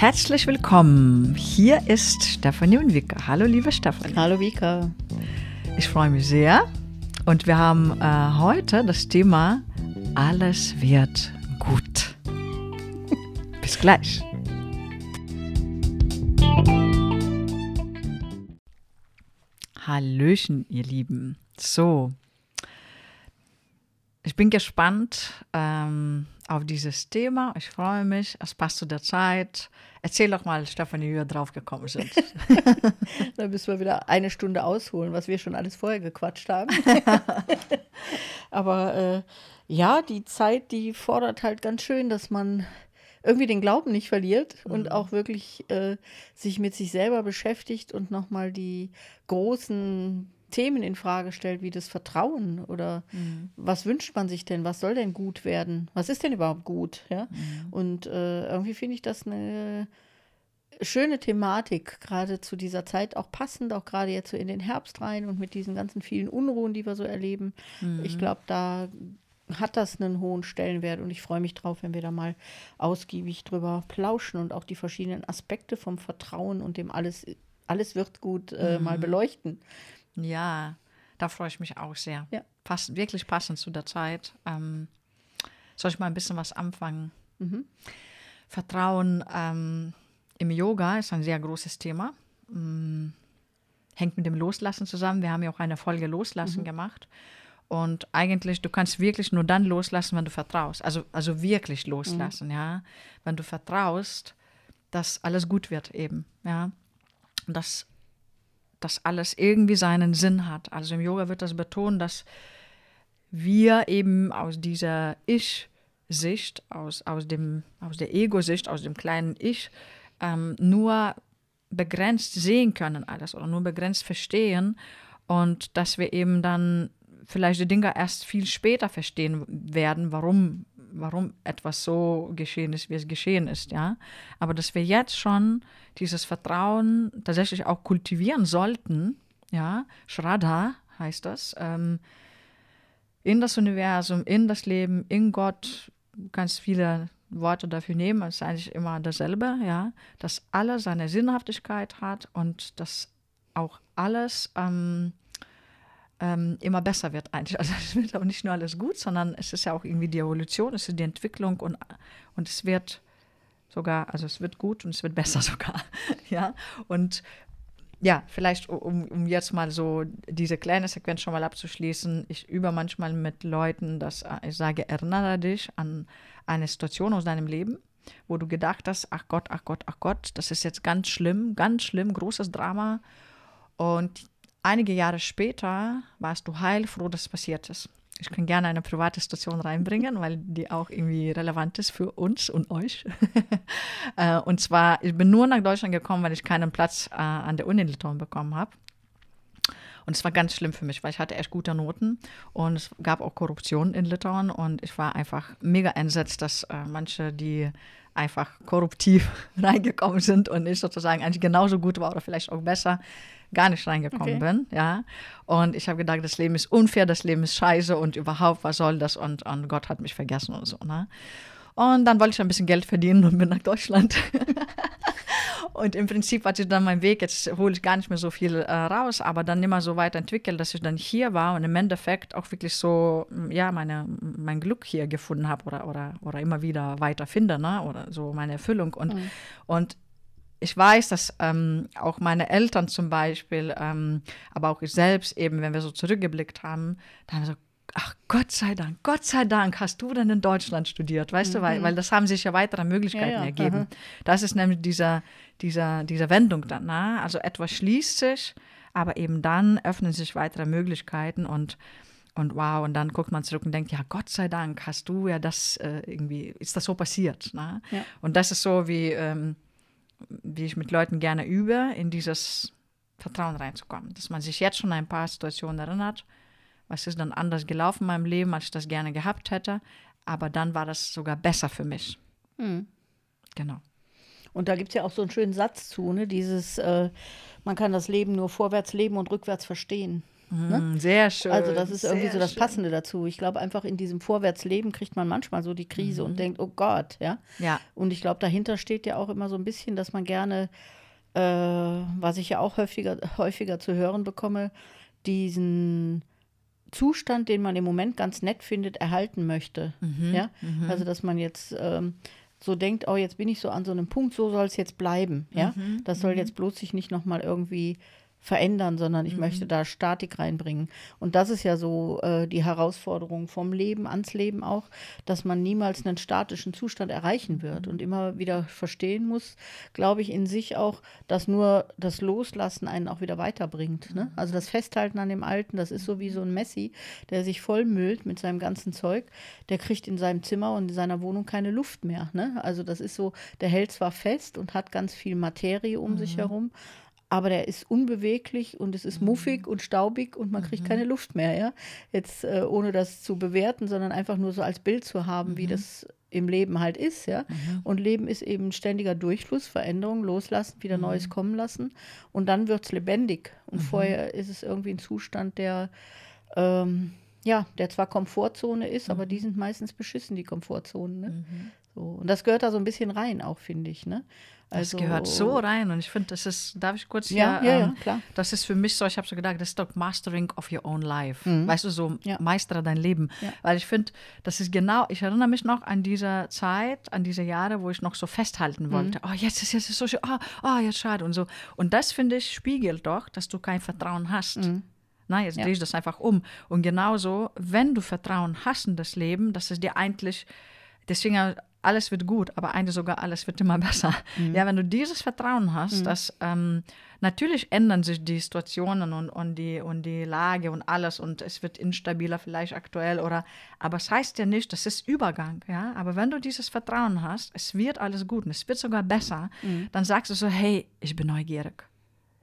Herzlich willkommen. Hier ist Stefanie und Vika. Hallo, liebe Stefanie. Hallo, Vika. Ich freue mich sehr. Und wir haben äh, heute das Thema Alles wird gut. Bis gleich. Hallöchen, ihr Lieben. So, ich bin gespannt ähm, auf dieses Thema. Ich freue mich. Es passt zu der Zeit. Erzähl doch mal, Stefanie, wie wir drauf gekommen sind. da müssen wir wieder eine Stunde ausholen, was wir schon alles vorher gequatscht haben. Aber äh, ja, die Zeit, die fordert halt ganz schön, dass man irgendwie den Glauben nicht verliert mhm. und auch wirklich äh, sich mit sich selber beschäftigt und nochmal die großen Themen in Frage stellt, wie das Vertrauen oder mhm. was wünscht man sich denn, was soll denn gut werden, was ist denn überhaupt gut, ja? Mhm. Und äh, irgendwie finde ich das eine schöne Thematik, gerade zu dieser Zeit auch passend, auch gerade jetzt so in den Herbst rein und mit diesen ganzen vielen Unruhen, die wir so erleben. Mhm. Ich glaube, da hat das einen hohen Stellenwert und ich freue mich drauf, wenn wir da mal ausgiebig drüber plauschen und auch die verschiedenen Aspekte vom Vertrauen und dem alles, alles wird gut äh, mal mhm. beleuchten. Ja, da freue ich mich auch sehr. Ja. Passt, wirklich passend zu der Zeit. Ähm, soll ich mal ein bisschen was anfangen? Mhm. Vertrauen ähm, im Yoga ist ein sehr großes Thema. Ähm, hängt mit dem Loslassen zusammen. Wir haben ja auch eine Folge Loslassen mhm. gemacht. Und eigentlich, du kannst wirklich nur dann loslassen, wenn du vertraust. Also, also wirklich loslassen, mhm. ja. Wenn du vertraust, dass alles gut wird eben, ja. Und dass dass alles irgendwie seinen Sinn hat. Also im Yoga wird das betont, dass wir eben aus dieser Ich-Sicht, aus, aus, aus der Ego-Sicht, aus dem kleinen Ich, ähm, nur begrenzt sehen können alles oder nur begrenzt verstehen und dass wir eben dann vielleicht die Dinge erst viel später verstehen werden, warum, warum etwas so geschehen ist, wie es geschehen ist, ja. Aber dass wir jetzt schon dieses Vertrauen tatsächlich auch kultivieren sollten, ja, Shraddha heißt das, ähm, in das Universum, in das Leben, in Gott, ganz viele Worte dafür nehmen, es ist eigentlich immer dasselbe, ja, dass alles seine Sinnhaftigkeit hat und dass auch alles ähm, ähm, immer besser wird eigentlich. Also es wird auch nicht nur alles gut, sondern es ist ja auch irgendwie die Evolution, es ist die Entwicklung und, und es wird sogar, also es wird gut und es wird besser sogar. ja, und ja, vielleicht um, um jetzt mal so diese kleine Sequenz schon mal abzuschließen. Ich übe manchmal mit Leuten, dass äh, ich sage, erinnere dich an eine Situation aus deinem Leben, wo du gedacht hast, ach Gott, ach Gott, ach Gott, das ist jetzt ganz schlimm, ganz schlimm, großes Drama. Und einige Jahre später warst du heilfroh, dass es passiert ist. Ich kann gerne eine private Station reinbringen, weil die auch irgendwie relevant ist für uns und euch. Äh, und zwar, ich bin nur nach Deutschland gekommen, weil ich keinen Platz äh, an der Uni in Litauen bekommen habe. Und es war ganz schlimm für mich, weil ich hatte echt gute Noten und es gab auch Korruption in Litauen und ich war einfach mega entsetzt, dass äh, manche, die einfach korruptiv reingekommen sind und ich sozusagen eigentlich genauso gut war oder vielleicht auch besser, gar nicht reingekommen okay. bin, ja. Und ich habe gedacht, das Leben ist unfair, das Leben ist scheiße und überhaupt, was soll das? Und, und Gott hat mich vergessen und so, ne? Und dann wollte ich ein bisschen Geld verdienen und bin nach Deutschland. und im Prinzip ich dann meinen Weg, jetzt hole ich gar nicht mehr so viel äh, raus, aber dann immer so weiterentwickelt, dass ich dann hier war und im Endeffekt auch wirklich so, ja, meine, mein Glück hier gefunden habe oder, oder, oder immer wieder weiter finde, ne? oder so meine Erfüllung. Und, mhm. und ich weiß, dass ähm, auch meine Eltern zum Beispiel, ähm, aber auch ich selbst eben, wenn wir so zurückgeblickt haben, da haben wir so, ach Gott sei Dank, Gott sei Dank hast du dann in Deutschland studiert, weißt mhm. du, weil, mhm. weil das haben sich ja weitere Möglichkeiten ja, ja. ergeben. Aha. Das ist nämlich dieser, dieser, diese Wendung dann, na? also etwas schließt sich, aber eben dann öffnen sich weitere Möglichkeiten und und wow, und dann guckt man zurück und denkt, ja, Gott sei Dank hast du ja das äh, irgendwie, ist das so passiert. Ne? Ja. Und das ist so wie, ähm, wie ich mit Leuten gerne übe, in dieses Vertrauen reinzukommen. Dass man sich jetzt schon ein paar Situationen erinnert, was ist dann anders gelaufen in meinem Leben, als ich das gerne gehabt hätte. Aber dann war das sogar besser für mich. Mhm. Genau. Und da gibt es ja auch so einen schönen Satz zu, ne? dieses, äh, man kann das Leben nur vorwärts leben und rückwärts verstehen. Ne? Mm, Sehr schön. Also das ist irgendwie so das schön. Passende dazu. Ich glaube einfach in diesem Vorwärtsleben kriegt man manchmal so die Krise und denkt, oh Gott, ja. Ja. Und ich glaube, dahinter steht ja auch immer so ein bisschen, dass man gerne, äh, was ich ja auch häufiger, häufiger zu hören bekomme, diesen Zustand, den man im Moment ganz nett findet, erhalten möchte. Ja? Also dass man jetzt ähm, so denkt, oh, jetzt bin ich so an so einem Punkt, so soll es jetzt bleiben. Ja? Das soll jetzt bloß sich nicht nochmal irgendwie verändern, sondern ich möchte da Statik reinbringen. Und das ist ja so äh, die Herausforderung vom Leben ans Leben auch, dass man niemals einen statischen Zustand erreichen wird und immer wieder verstehen muss, glaube ich, in sich auch, dass nur das Loslassen einen auch wieder weiterbringt. Ne? Also das Festhalten an dem Alten, das ist so wie so ein Messi, der sich vollmüllt mit seinem ganzen Zeug, der kriegt in seinem Zimmer und in seiner Wohnung keine Luft mehr. Ne? Also das ist so, der hält zwar fest und hat ganz viel Materie um sich herum, aber der ist unbeweglich und es ist muffig und staubig und man kriegt keine Luft mehr, ja. Jetzt äh, ohne das zu bewerten, sondern einfach nur so als Bild zu haben, wie das im Leben halt ist, ja. Und Leben ist eben ständiger Durchfluss, Veränderung, loslassen, wieder Neues kommen lassen und dann wird es lebendig. Und vorher ist es irgendwie ein Zustand, der ähm, ja, der zwar Komfortzone ist, aber die sind meistens beschissen, die Komfortzonen. Ne? So, und das gehört da so ein bisschen rein auch, finde ich. Ne? Das gehört so rein und ich finde, das ist, darf ich kurz Ja, hier, ja, ja, ähm, klar. das ist für mich so, ich habe so gedacht, das ist doch Mastering of your own life. Weißt du, so Mhm. Ja. meistere dein Leben. Ja. Weil ich finde, das ist genau, ich erinnere mich noch an diese Zeit, an diese Jahre, wo ich noch so festhalten Mhm. wollte. Oh, jetzt ist jetzt ist so schön, oh, oh, jetzt schade und so. Und das, finde ich, spiegelt doch, dass du kein Vertrauen hast. Na, jetzt Mhm. Ja. drehe ich das einfach um. Und genauso, wenn du Vertrauen hast in das Leben, das ist dir eigentlich, deswegen alles wird gut, aber eigentlich sogar alles wird immer besser. Mhm. Ja, wenn du dieses Vertrauen hast, dass ähm, natürlich ändern sich die Situationen und, und, die, und die Lage und alles und es wird instabiler vielleicht aktuell oder, aber es heißt ja nicht, das ist Übergang, ja, aber wenn du dieses Vertrauen hast, es wird alles gut und es wird sogar besser, dann sagst du so, hey, ich bin neugierig.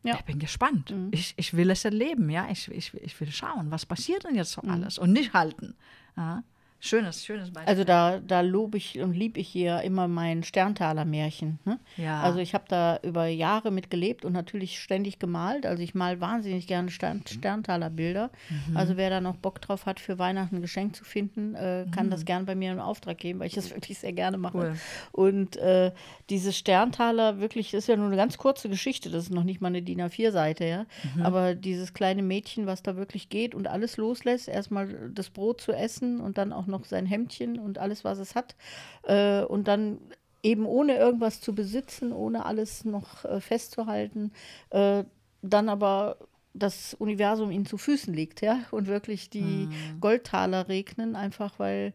Ja. Ich bin gespannt. Ich, ich will es erleben, ja. Ich, ich, ich will schauen, was passiert denn jetzt so alles und nicht halten. Ja. Schönes, schönes Beispiel. Also da, da lobe ich und liebe ich hier immer mein Sterntaler-Märchen. Ne? Ja. Also ich habe da über Jahre mit gelebt und natürlich ständig gemalt. Also ich mal wahnsinnig gerne Stern, Sterntaler-Bilder. Mhm. Also wer da noch Bock drauf hat, für Weihnachten ein Geschenk zu finden, äh, kann Mhm. das gern bei mir in Auftrag geben, weil ich das wirklich sehr gerne mache. Cool. Und äh, diese Sterntaler, wirklich, das ist ja nur eine ganz kurze Geschichte, das ist noch nicht mal eine DIN A4-Seite, ja. Mhm. Aber dieses kleine Mädchen, was da wirklich geht und alles loslässt, erstmal das Brot zu essen und dann auch noch sein Hemdchen und alles, was es hat. Äh, und dann eben ohne irgendwas zu besitzen, ohne alles noch äh, festzuhalten, äh, dann aber das Universum ihnen zu Füßen liegt, ja, und wirklich die Goldtaler regnen, einfach weil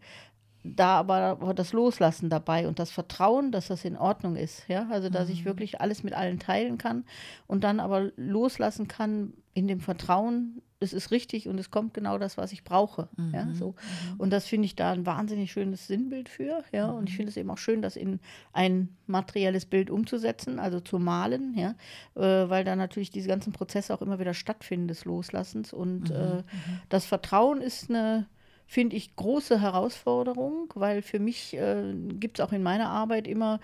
da aber das Loslassen dabei und das Vertrauen, dass das in Ordnung ist, ja, also dass ich wirklich alles mit allen teilen kann und dann aber loslassen kann in dem Vertrauen, es ist richtig und es kommt genau das, was ich brauche, ja, so. Und das finde ich da ein wahnsinnig schönes Sinnbild für, ja, und ich finde es eben auch schön, das in ein materielles Bild umzusetzen, also zu malen, ja, äh, weil da natürlich diese ganzen Prozesse auch immer wieder stattfinden des Loslassens und äh, das Vertrauen ist eine finde ich große Herausforderung, weil für mich äh, gibt es auch in meiner Arbeit immer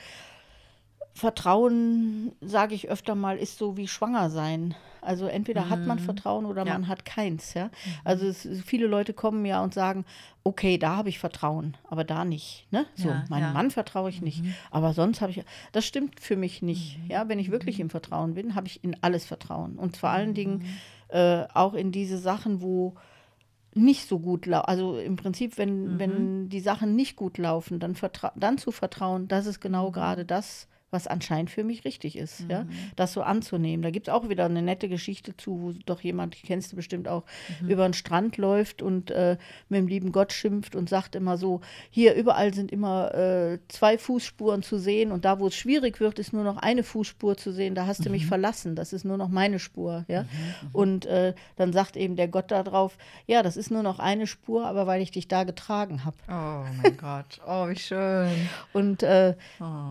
Vertrauen, sage ich öfter mal, ist so wie schwanger sein. Also entweder hat man Vertrauen oder Ja. man hat keins. Ja? Also es, viele Leute kommen ja und sagen, okay, da habe ich Vertrauen, aber da nicht. Ne? So, Ja, meinem ja. Mann vertraue ich nicht, aber sonst habe ich, das stimmt für mich nicht. Ja, wenn ich wirklich im Vertrauen bin, habe ich in alles Vertrauen und vor allen Dingen äh, auch in diese Sachen, wo nicht so gut laufen. Also im Prinzip, wenn, wenn die Sachen nicht gut laufen, dann, dann zu vertrauen, das ist genau gerade das, was anscheinend für mich richtig ist, ja, das so anzunehmen. Da gibt es auch wieder eine nette Geschichte zu, wo doch jemand, die kennst du bestimmt auch, über den Strand läuft und äh, mit dem lieben Gott schimpft und sagt immer so, hier überall sind immer äh, zwei Fußspuren zu sehen und da, wo es schwierig wird, ist nur noch eine Fußspur zu sehen, da hast du mich verlassen, das ist nur noch meine Spur, ja. Und äh, dann sagt eben der Gott darauf, ja, das ist nur noch eine Spur, aber weil ich dich da getragen habe. oh mein Gott, oh, wie schön. Und äh,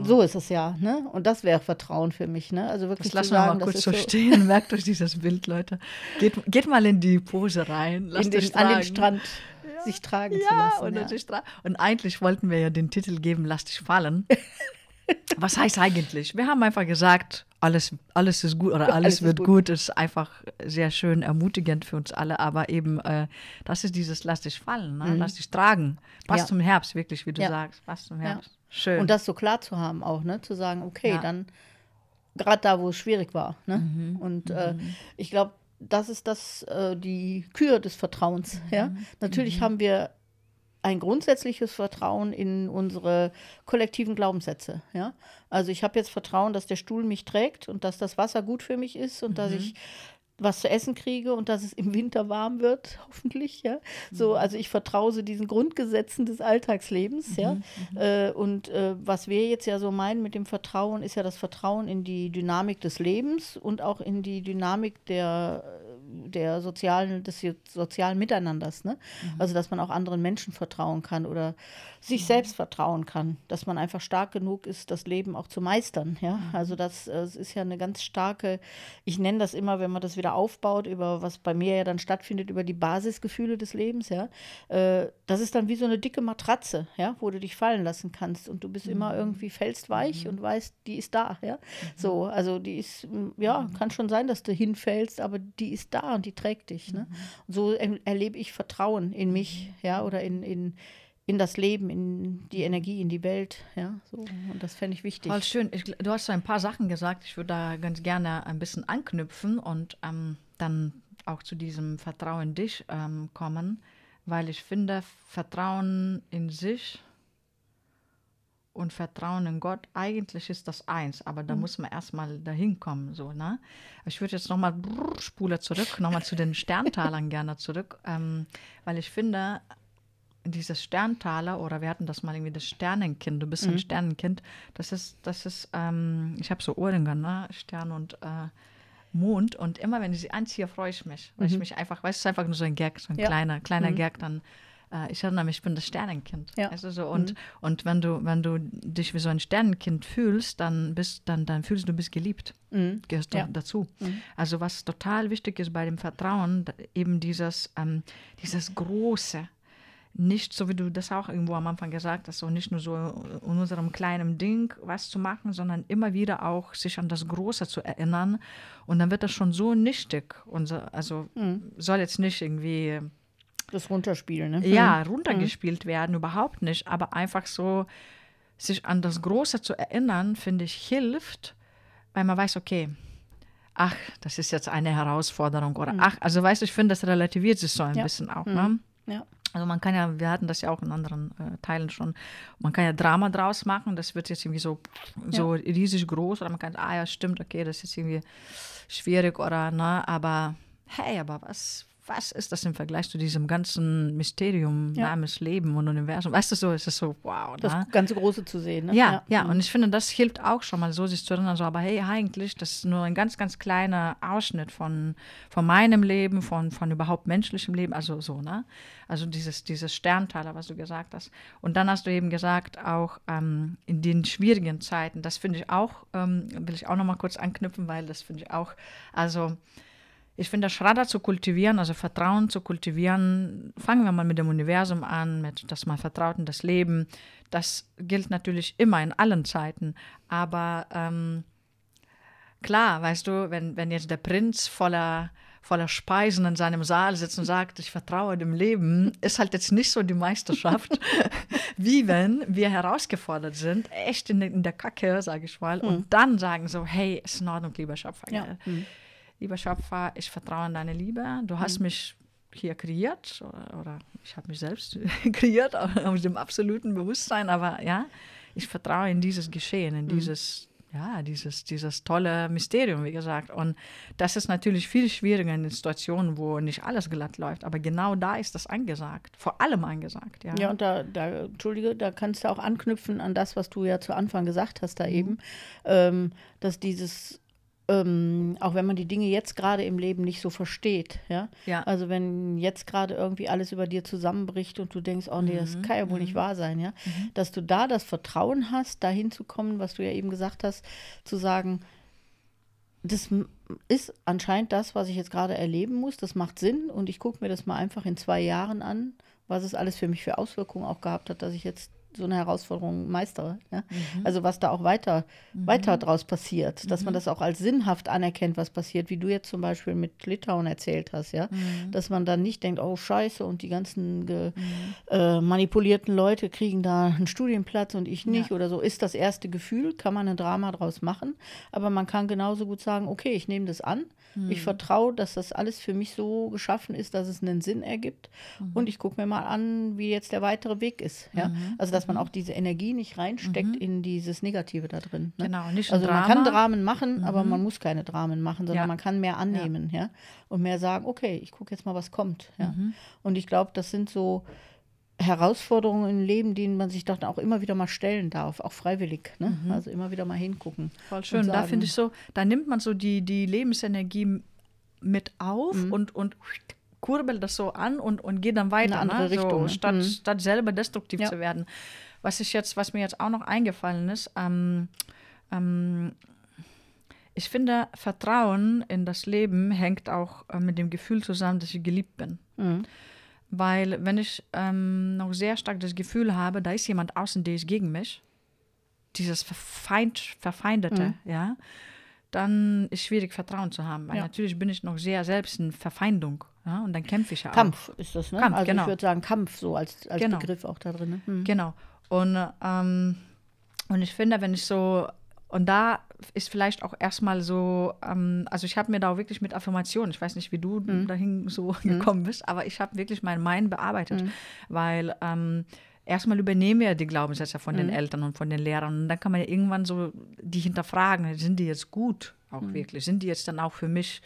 so ist es ja, ne? Und das wäre Vertrauen für mich, ne? Also wirklich Das zu lassen wir mal kurz so stehen. Merkt euch dieses Bild, Leute. Geht, geht mal in die Pose rein. Lasst den, euch an den. Strand sich tragen zu Ja, lassen. und, ja. natürlich tra- und eigentlich wollten wir ja den Titel geben, Lass dich fallen. Was heißt eigentlich? Wir haben einfach gesagt, alles, alles ist gut oder alles, alles wird gut. gut. ist einfach sehr schön ermutigend für uns alle. Aber eben, äh, das ist dieses Lass dich fallen, ne? mhm. lass dich tragen. Was ja. zum Herbst, wirklich, wie du ja. sagst. Was zum Herbst. Ja. Schön. Und das so klar zu haben auch, ne? Zu sagen, okay, dann gerade da, wo es schwierig war. Ne? Mhm. Und äh, mhm. ich glaube, das ist das, äh, die Kür des Vertrauens. Mhm. Ja? Natürlich mhm. haben wir ein grundsätzliches Vertrauen in unsere kollektiven Glaubenssätze. Ja? Also ich habe jetzt Vertrauen, dass der Stuhl mich trägt und dass das Wasser gut für mich ist und mhm. dass ich was zu essen kriege und dass es im Winter warm wird, hoffentlich, ja. So, mhm. also ich vertraue diesen Grundgesetzen des Alltagslebens, mhm, ja. Mhm. Äh, und äh, was wir jetzt ja so meinen mit dem Vertrauen, ist ja das Vertrauen in die Dynamik des Lebens und auch in die Dynamik der, der sozialen, des sozialen Miteinanders, ne? Mhm. Also dass man auch anderen Menschen vertrauen kann oder sich mhm. selbst vertrauen kann, dass man einfach stark genug ist, das Leben auch zu meistern, ja. Mhm. Also das, das ist ja eine ganz starke, ich nenne das immer, wenn man das wieder aufbaut, über was bei mir ja dann stattfindet, über die Basisgefühle des Lebens, ja, äh, das ist dann wie so eine dicke Matratze, ja, wo du dich fallen lassen kannst und du bist mhm. immer irgendwie fällst weich mhm. und weißt, die ist da, ja. Mhm. So, also die ist, ja, mhm. kann schon sein, dass du hinfällst, aber die ist da und die trägt dich, ne? Und so er erlebe ich Vertrauen in mich, mhm. ja, oder in, in in das Leben, in die Energie, in die Welt. Ja, so. Und das fände ich wichtig. Voll schön. Ich, du hast so ein paar Sachen gesagt. Ich würde da ganz gerne ein bisschen anknüpfen und ähm, dann auch zu diesem Vertrauen in dich ähm, kommen, weil ich finde, Vertrauen in sich und Vertrauen in Gott, eigentlich ist das eins, aber da mhm. muss man erstmal dahin kommen. So, ne? Ich würde jetzt nochmal Spule zurück, nochmal zu den Sterntalern gerne zurück, ähm, weil ich finde, dieses Sterntaler oder wir hatten das mal irgendwie das Sternenkind, du bist mhm. ein Sternenkind, das ist, das ist, ähm, ich habe so Ohrringe, ne? Stern und äh, Mond und immer wenn ich sie anziehe, freue ich mich, weil mhm. ich mich einfach, weißt du, es ist einfach nur so ein Gag, so ein ja. kleiner, kleiner mhm. Gag, dann äh, ich erinnere mich, ich bin das Sternenkind. Ja. Also so, und, mhm. und wenn du, wenn du dich wie so ein Sternenkind fühlst, dann bist, dann, dann fühlst du, du bist geliebt. Mhm. Gehörst du ja. dazu. Mhm. Also was total wichtig ist bei dem Vertrauen, eben dieses, ähm, dieses große, nicht, so wie du das auch irgendwo am Anfang gesagt hast, so nicht nur so in unserem kleinen Ding was zu machen, sondern immer wieder auch sich an das Große zu erinnern. Und dann wird das schon so nichtig. Und so, also mhm. soll jetzt nicht irgendwie. Das runterspielen, ne? Ja, mhm. runtergespielt mhm. werden, überhaupt nicht. Aber einfach so sich an das Große zu erinnern, finde ich, hilft, weil man weiß, okay, ach, das ist jetzt eine Herausforderung oder mhm. ach, also weißt du, ich finde, das relativiert sich so ein ja. bisschen auch. Ne? Mhm. Ja. Also man kann ja, wir hatten das ja auch in anderen äh, Teilen schon, man kann ja Drama draus machen, das wird jetzt irgendwie so, so ja. riesig groß oder man kann, ah ja, stimmt, okay, das ist irgendwie schwierig oder, ne, aber hey, aber was, was ist das im Vergleich zu diesem ganzen Mysterium ja. namens Leben und Universum? Weißt du, so ist es so, wow. Ne? Das ganze Große zu sehen. Ne? Ja, ja, ja, und ich finde, das hilft auch schon mal so, sich zu erinnern, so, aber hey, eigentlich, das ist nur ein ganz, ganz kleiner Ausschnitt von, von meinem Leben, von, von überhaupt menschlichem Leben, also so, ne? Also dieses, dieses Sterntaler, was du gesagt hast. Und dann hast du eben gesagt, auch ähm, in den schwierigen Zeiten, das finde ich auch, ähm, will ich auch noch mal kurz anknüpfen, weil das finde ich auch, also ich finde, Schradder zu kultivieren, also Vertrauen zu kultivieren, fangen wir mal mit dem Universum an, mit dass man vertraut in das Leben. Das gilt natürlich immer in allen Zeiten. Aber ähm, klar, weißt du, wenn, wenn jetzt der Prinz voller, voller Speisen in seinem Saal sitzt und sagt, ich vertraue dem Leben, ist halt jetzt nicht so die Meisterschaft, wie wenn wir herausgefordert sind, echt in, in der Kacke, sage ich mal, mhm. und dann sagen so, hey, ist in Ordnung, lieber Schöpfer. Ja. Mhm lieber Schöpfer, ich vertraue in deine Liebe. Du hast mhm. mich hier kreiert oder, oder ich habe mich selbst kreiert aus dem absoluten Bewusstsein, aber ja, ich vertraue in dieses Geschehen, in mhm. dieses, ja, dieses, dieses tolle Mysterium, wie gesagt. Und das ist natürlich viel schwieriger in Situationen, wo nicht alles glatt läuft, aber genau da ist das angesagt, vor allem angesagt. Ja, ja und da, da, Entschuldige, da kannst du auch anknüpfen an das, was du ja zu Anfang gesagt hast, da mhm. eben, ähm, dass dieses ähm, auch wenn man die Dinge jetzt gerade im Leben nicht so versteht, ja? ja. Also wenn jetzt gerade irgendwie alles über dir zusammenbricht und du denkst, oh nee, das mhm. kann ja wohl mhm. nicht wahr sein, ja, mhm. dass du da das Vertrauen hast, dahin zu kommen, was du ja eben gesagt hast, zu sagen, das ist anscheinend das, was ich jetzt gerade erleben muss, das macht Sinn und ich gucke mir das mal einfach in zwei Jahren an, was es alles für mich für Auswirkungen auch gehabt hat, dass ich jetzt so eine Herausforderung meistere. Ja? Mhm. Also was da auch weiter, mhm. weiter draus passiert, dass man mhm. das auch als sinnhaft anerkennt, was passiert, wie du jetzt zum Beispiel mit Litauen erzählt hast, ja, mhm. dass man dann nicht denkt, oh Scheiße, und die ganzen mhm. äh, manipulierten Leute kriegen da einen Studienplatz und ich nicht ja. oder so, ist das erste Gefühl, kann man ein Drama draus machen, aber man kann genauso gut sagen, okay, ich nehme das an, ich vertraue, dass das alles für mich so geschaffen ist, dass es einen Sinn ergibt und ich gucke mir mal an, wie jetzt der weitere Weg ist, ja, also dass man mhm. auch diese Energie nicht reinsteckt mhm. in dieses Negative da drin. Ne? Genau, nicht Also man kann Dramen machen, mhm. aber man muss keine Dramen machen, sondern ja. man kann mehr annehmen, ja. ja, und mehr sagen, okay, ich gucke jetzt mal, was kommt, ja. Mhm. Und ich glaube, das sind so Herausforderungen im Leben, denen man sich doch auch immer wieder mal stellen darf, auch freiwillig. Ne? Mhm. Also immer wieder mal hingucken. Voll schön. Sagen, da finde ich so, da nimmt man so die, die Lebensenergie mit auf mhm. und, und kurbelt das so an und, und geht dann weiter. In andere ne? Richtung. So, statt, mhm. statt selber destruktiv ja. zu werden. Was ich jetzt, was mir jetzt auch noch eingefallen ist, ähm, ähm, ich finde, Vertrauen in das Leben hängt auch äh, mit dem Gefühl zusammen, dass ich geliebt bin. Mhm. Weil wenn ich ähm, noch sehr stark das Gefühl habe, da ist jemand außen, der ist gegen mich, dieses Verfeind, Verfeindete, mhm. ja, dann ist es schwierig, Vertrauen zu haben. Weil ja. natürlich bin ich noch sehr selbst in Verfeindung. Ja, und dann kämpfe ich ja auch. Kampf ist das, ne? Kampf, also genau. ich würde sagen Kampf so als, als genau. Begriff auch da drin. Ne? Mhm. Genau. Und, ähm, und ich finde, wenn ich so, und da ist vielleicht auch erstmal so, ähm, also ich habe mir da auch wirklich mit Affirmationen, ich weiß nicht, wie du mhm. dahin so mhm. gekommen bist, aber ich habe wirklich mein Mind bearbeitet, mhm. weil ähm, erstmal übernehmen wir die Glaubenssätze von den mhm. Eltern und von den Lehrern und dann kann man ja irgendwann so die hinterfragen, sind die jetzt gut auch mhm. wirklich, sind die jetzt dann auch für mich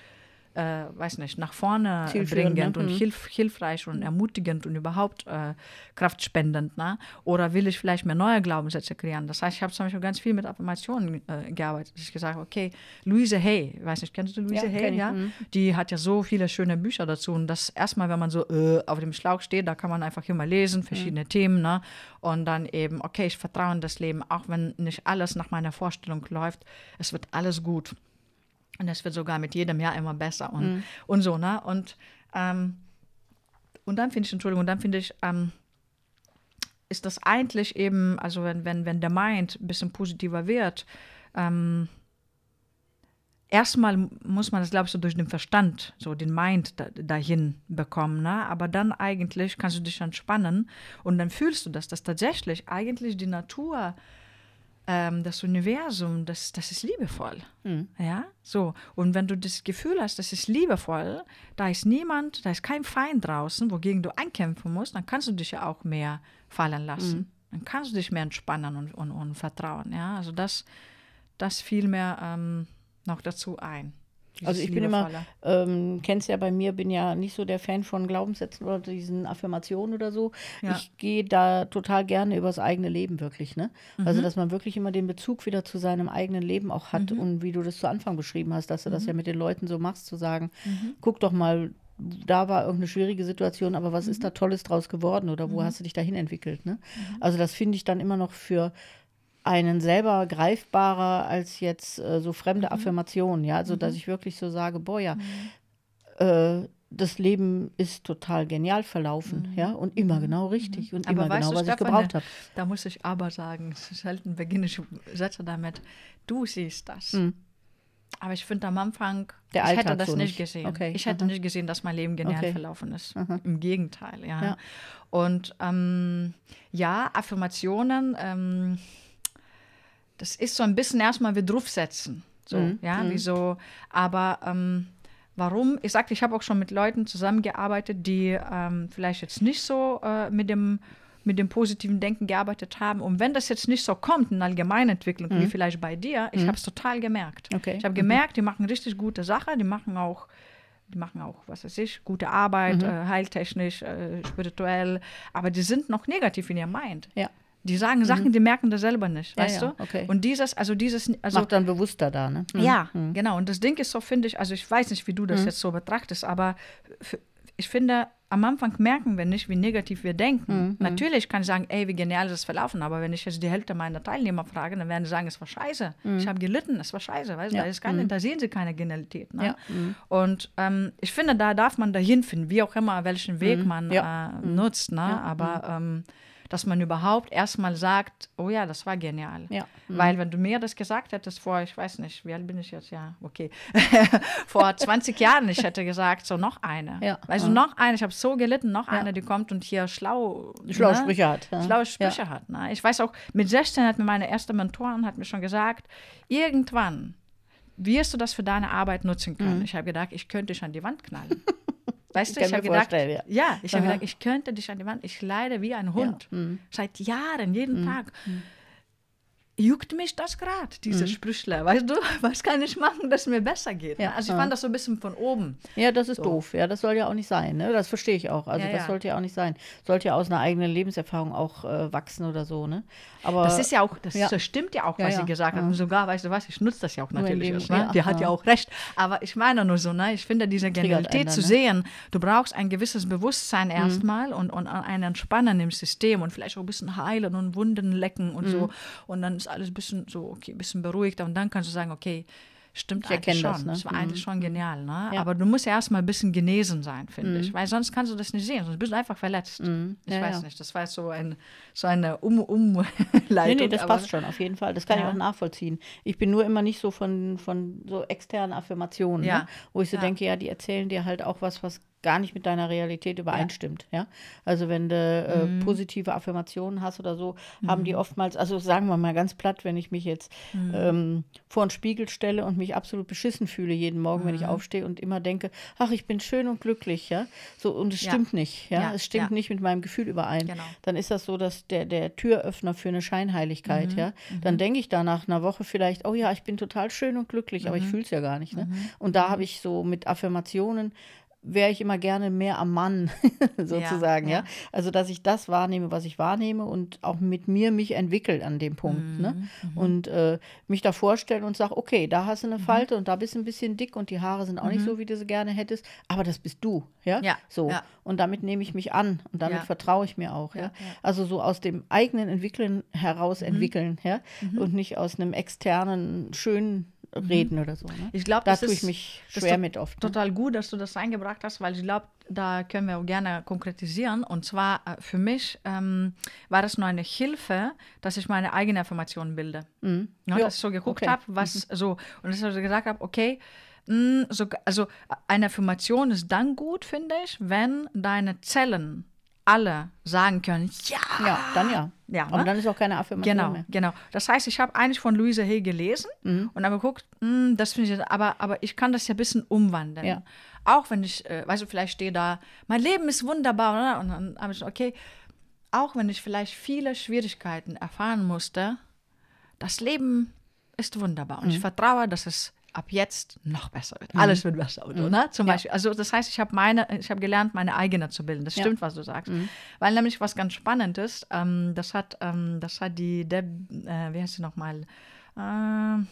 äh, weiß nicht, nach vorne bringend und mhm. hilf, hilfreich und ermutigend und überhaupt äh, kraftspendend. Ne? Oder will ich vielleicht mehr neue Glaubenssätze kreieren? Das heißt, ich habe zum Beispiel ganz viel mit Affirmationen äh, gearbeitet. Ich gesagt, okay, Louise Hay, weiß nicht, kennst du Louise ja, Hay? Ja? Mhm. Die hat ja so viele schöne Bücher dazu. Und das erstmal, wenn man so äh, auf dem Schlauch steht, da kann man einfach mal lesen, verschiedene mhm. Themen. Ne? Und dann eben, okay, ich vertraue in das Leben, auch wenn nicht alles nach meiner Vorstellung läuft, es wird alles gut. Und es wird sogar mit jedem Jahr immer besser und, mhm. und so, ne? Und, ähm, und dann finde ich, Entschuldigung, dann finde ich, ähm, ist das eigentlich eben, also wenn, wenn, wenn der Mind ein bisschen positiver wird, ähm, erstmal muss man das, glaube ich, so durch den Verstand, so den Mind da, dahin bekommen, ne? aber dann eigentlich kannst du dich entspannen und dann fühlst du das, dass tatsächlich eigentlich die Natur ähm, das Universum, das, das ist liebevoll. Mhm. Ja, so. Und wenn du das Gefühl hast, das ist liebevoll, da ist niemand, da ist kein Feind draußen, wogegen du einkämpfen musst, dann kannst du dich ja auch mehr fallen lassen. Mhm. Dann kannst du dich mehr entspannen und, und, und vertrauen. Ja, also das, das fiel mir ähm, noch dazu ein. Also ich bin immer, ähm, kennst ja bei mir, bin ja nicht so der Fan von Glaubenssätzen oder diesen Affirmationen oder so. Ja. Ich gehe da total gerne übers eigene Leben wirklich, ne? Also, mhm. Also dass man wirklich immer den Bezug wieder zu seinem eigenen Leben auch hat mhm. und wie du das zu Anfang beschrieben hast, dass du mhm. das ja mit den Leuten so machst, zu sagen, mhm. guck doch mal, da war irgendeine schwierige Situation, aber was ist mhm. da Tolles draus geworden oder wo mhm. hast du dich dahin entwickelt, ne? Also das finde ich dann immer noch für einen selber greifbarer als jetzt äh, so fremde mhm. Affirmationen, ja, also mhm. dass ich wirklich so sage, boah ja, mhm. äh, das Leben ist total genial verlaufen, mhm. ja, und immer mhm. genau richtig und aber immer genau, was ich gebraucht habe. Da muss ich aber sagen, selten beginne ich Sätze damit, du siehst das. Mhm. Aber ich finde am Anfang, Der ich hätte das so nicht gesehen. Okay. Ich hätte Aha. nicht gesehen, dass mein Leben genial Okay. verlaufen ist. Aha. Im Gegenteil, ja. Ja. Und ähm, ja, Affirmationen, ähm, das ist so ein bisschen erstmal wie draufsetzen. So, Mhm, ja, mhm. wie so, aber ähm, warum? Ich sagte, ich habe auch schon mit Leuten zusammengearbeitet, die ähm, vielleicht jetzt nicht so äh, mit dem mit dem positiven Denken gearbeitet haben. Und wenn das jetzt nicht so kommt in Allgemeinentwicklung, wie vielleicht bei dir, ich habe es total gemerkt. Mhm. Okay. Ich habe Mhm. gemerkt, die machen richtig gute Sache, die machen auch, die machen auch, was weiß ich, gute Arbeit, Mhm. äh, heiltechnisch, äh, spirituell, aber die sind noch negativ in ihrem Mind. Ja. Die sagen Sachen, die merken das selber nicht, Ja, weißt ja, du? okay. Und dieses, also dieses, also Macht dann bewusster da, ne? Mhm. ja, Mhm. genau. Und das Ding ist so, finde ich, also ich weiß nicht, wie du das jetzt so betrachtest, aber ich finde, am Anfang merken wir nicht, wie negativ wir denken. Mhm. Natürlich kann ich sagen, ey, wie genial ist das verlaufen, aber wenn ich jetzt die Hälfte meiner Teilnehmer frage, dann werden sie sagen, es war scheiße. Ich habe gelitten, es war scheiße, weißt du? Mhm. Ja. Da, ist keine, da sehen sie keine Genialität. Ne? Ja. Mhm. Und ähm, ich finde, da darf man dahin finden, wie auch immer, welchen Weg man äh, nutzt. Ne? Aber ähm, dass man überhaupt erstmal sagt, oh ja, das war genial. Ja. Mhm. Weil wenn du mir das gesagt hättest vor, ich weiß nicht, wie alt bin ich jetzt? Ja, okay. vor 20 Jahren, ich hätte gesagt, so noch eine. Ja. Also Ja. noch eine, ich habe so gelitten, noch eine, die kommt und hier schlau. Schlaue ne? Sprüche hat. Schlaue Sprüche hat. Ne? Ich weiß auch, mit 16 hat mir meine erste Mentorin hat mir schon gesagt, irgendwann wirst du das für deine Arbeit nutzen können. Ich habe gedacht, ich könnte dich an die Wand knallen. Weißt du, Mhm. Ich mir habe gedacht, ja, ja. ich habe gedacht, ich könnte dich an die Wand, ich leide wie ein Hund. Seit Jahren, jeden Tag. Juckt mich das gerade, diese Sprüchler. Weißt du, was kann ich machen, dass es mir besser geht? Ja. ne? Also ich fand das so ein bisschen von oben. Ja, das ist doof. Ja, das soll ja auch nicht sein. Ne? Das verstehe ich auch. Also Ja, das ja. sollte ja auch nicht sein. Sollte ja aus einer eigenen Lebenserfahrung auch äh, wachsen oder so. Ne? Aber Das ist ja auch, das, das stimmt ja auch, was sie gesagt hat. Und sogar, weißt du was, ich nutze das ja auch natürlich. dem- ist, ne? Die hat ja auch recht. Aber ich meine nur so, ne? ich finde diese Genialität zu ne? sehen, du brauchst ein gewisses Bewusstsein Mhm. erstmal und, und ein Entspannen im System und vielleicht auch ein bisschen heilen und Wunden lecken und Mhm. so. Und dann ist alles ein bisschen so, okay, ein bisschen beruhigter und dann kannst du sagen, okay, Stimmt Ich eigentlich schon. das, Das, ne? war eigentlich schon genial. Ne? Ja. Aber du musst ja erstmal ein bisschen genesen sein, finde ich. Weil sonst kannst du das nicht sehen. Sonst bist du einfach verletzt. Ich Ja, weiß ja. nicht. Das war so, ein, so eine um Umleitung. Nee, nee, das passt schon, auf jeden Fall. Das kann ich auch nachvollziehen. Ich bin nur immer nicht so von, von so externen Affirmationen, ne? wo ich so denke, ja, die erzählen dir halt auch was, was gar nicht mit deiner Realität übereinstimmt. Ja? Also wenn du äh, Mhm. positive Affirmationen hast oder so, haben die oftmals, also sagen wir mal ganz platt, wenn ich mich jetzt Mhm. ähm, vor einen Spiegel stelle und mich absolut beschissen fühle jeden Morgen, Mhm. wenn ich aufstehe und immer denke, ach, ich bin schön und glücklich, ja. So, und es Ja. stimmt nicht, ja. Ja, Es stimmt ja. nicht mit meinem Gefühl überein. Genau. Dann ist das so, dass der, der Türöffner für eine Mhm. Scheinheiligkeit, ja. Dann denke ich da nach einer Woche vielleicht, oh ja, ich bin total schön und glücklich, Mhm. aber ich fühle es ja gar nicht. Ne? Und da habe ich so mit Affirmationen wäre ich immer gerne mehr am Mann, sozusagen, ja, ja. Also, dass ich das wahrnehme, was ich wahrnehme und auch mit mir mich entwickelt an dem Punkt, Mhm, ne? Und äh, mich da vorstellen und sage, okay, da hast du eine Falte und da bist du ein bisschen dick und die Haare sind auch nicht so, wie du sie gerne hättest, aber das bist du, ja? Mhm. Ja, So. ja. Und damit nehme ich mich an und damit Ja. vertraue ich mir auch, ja? Ja, ja. Also so aus dem eigenen Entwickeln heraus Mhm. entwickeln, ja? Und nicht aus einem externen schönen Reden oder so. Ne? Mhm. Ich glaube, da das tue ich mich schwer mit oft. Ne? Total gut, dass du das eingebracht hast, weil ich glaube, da können wir auch gerne konkretisisi Und zwar äh, für mich ähm, war das nur eine Hilfe, dass ich meine eigene Affirmation bilde. Ja, Ja, dass ich so geguckt okay. habe, was so, und dass ich also gesagt habe, okay, mh, so, also eine Affirmation ist dann gut, finde ich, wenn deine Zellen alle sagen können, ja, Ja, dann ja. Ja, Aber ne? dann ist auch keine Affirmation Genau, mehr. genau. Das heißt, ich habe eigentlich von Louise Hay gelesen Mhm. und habe geguckt, hm, das finde ich, jetzt- aber, aber ich kann das ja ein bisschen umwandeln. Ja. Auch wenn ich, äh, weißt du, vielleicht stehe da, mein Leben ist wunderbar, oder? Und dann habe ich, okay, auch wenn ich vielleicht viele Schwierigkeiten erfahren musste, das Leben ist wunderbar und ich Mhm. vertraue, dass es ab jetzt noch besser wird. Alles wird besser, oder? ne? Zum Mhm. Ja. Beispiel. Also das heißt, ich habe meine, ich habe gelernt, meine eigene zu bilden. Das Ja. Mhm. stimmt, was du sagst. Weil nämlich was ganz spannend ist, ähm, das hat, ähm, das hat die Deb, äh, wie heißt sie nochmal? Äh,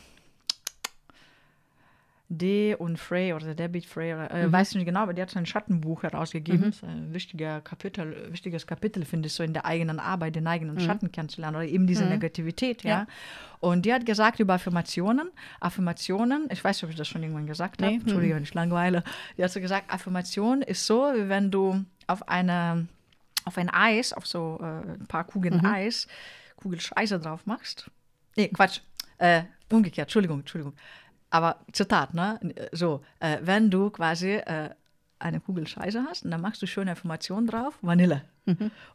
D und Frey oder Debbie Frey, oder, Mhm. äh, weiß ich nicht genau, aber die hat so ein Schattenbuch herausgegeben. Das ist ein wichtiger Kapitel, wichtiges Kapitel, finde ich, so in der eigenen Arbeit, den eigenen Schatten kennenzulernen oder eben diese Negativität, ja. Mhm. Ja. Und die hat gesagt über Affirmationen, Affirmationen, ich weiß nicht, ob ich das schon irgendwann gesagt habe, Nee, Entschuldige, wenn ich langweile. Die hat so gesagt, Affirmation ist so, wie wenn du auf eine, auf ein Eis, auf so äh, ein paar Kugeln Eis, Kugel Scheiße drauf machst. Nee, Quatsch, äh, umgekehrt, Entschuldigung, Entschuldigung. Aber Zitat, ne? So, äh, wenn du quasi äh, eine Kugel Scheiße hast und dann machst du schöne Informationen drauf, Vanille.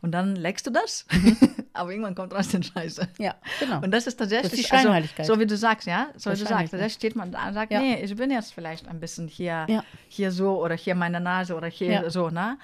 Und dann leckst du das, aber irgendwann kommt raus den Scheiße. Ja, genau. Und das ist tatsächlich Das ist die also, Scheinheiligkeit. so wie du sagst, ja, so wie du sagst, da steht man da und sagt, Ja. nee, ich bin jetzt vielleicht ein bisschen hier, Ja. hier so oder hier meine Nase oder hier Ja. so, ne?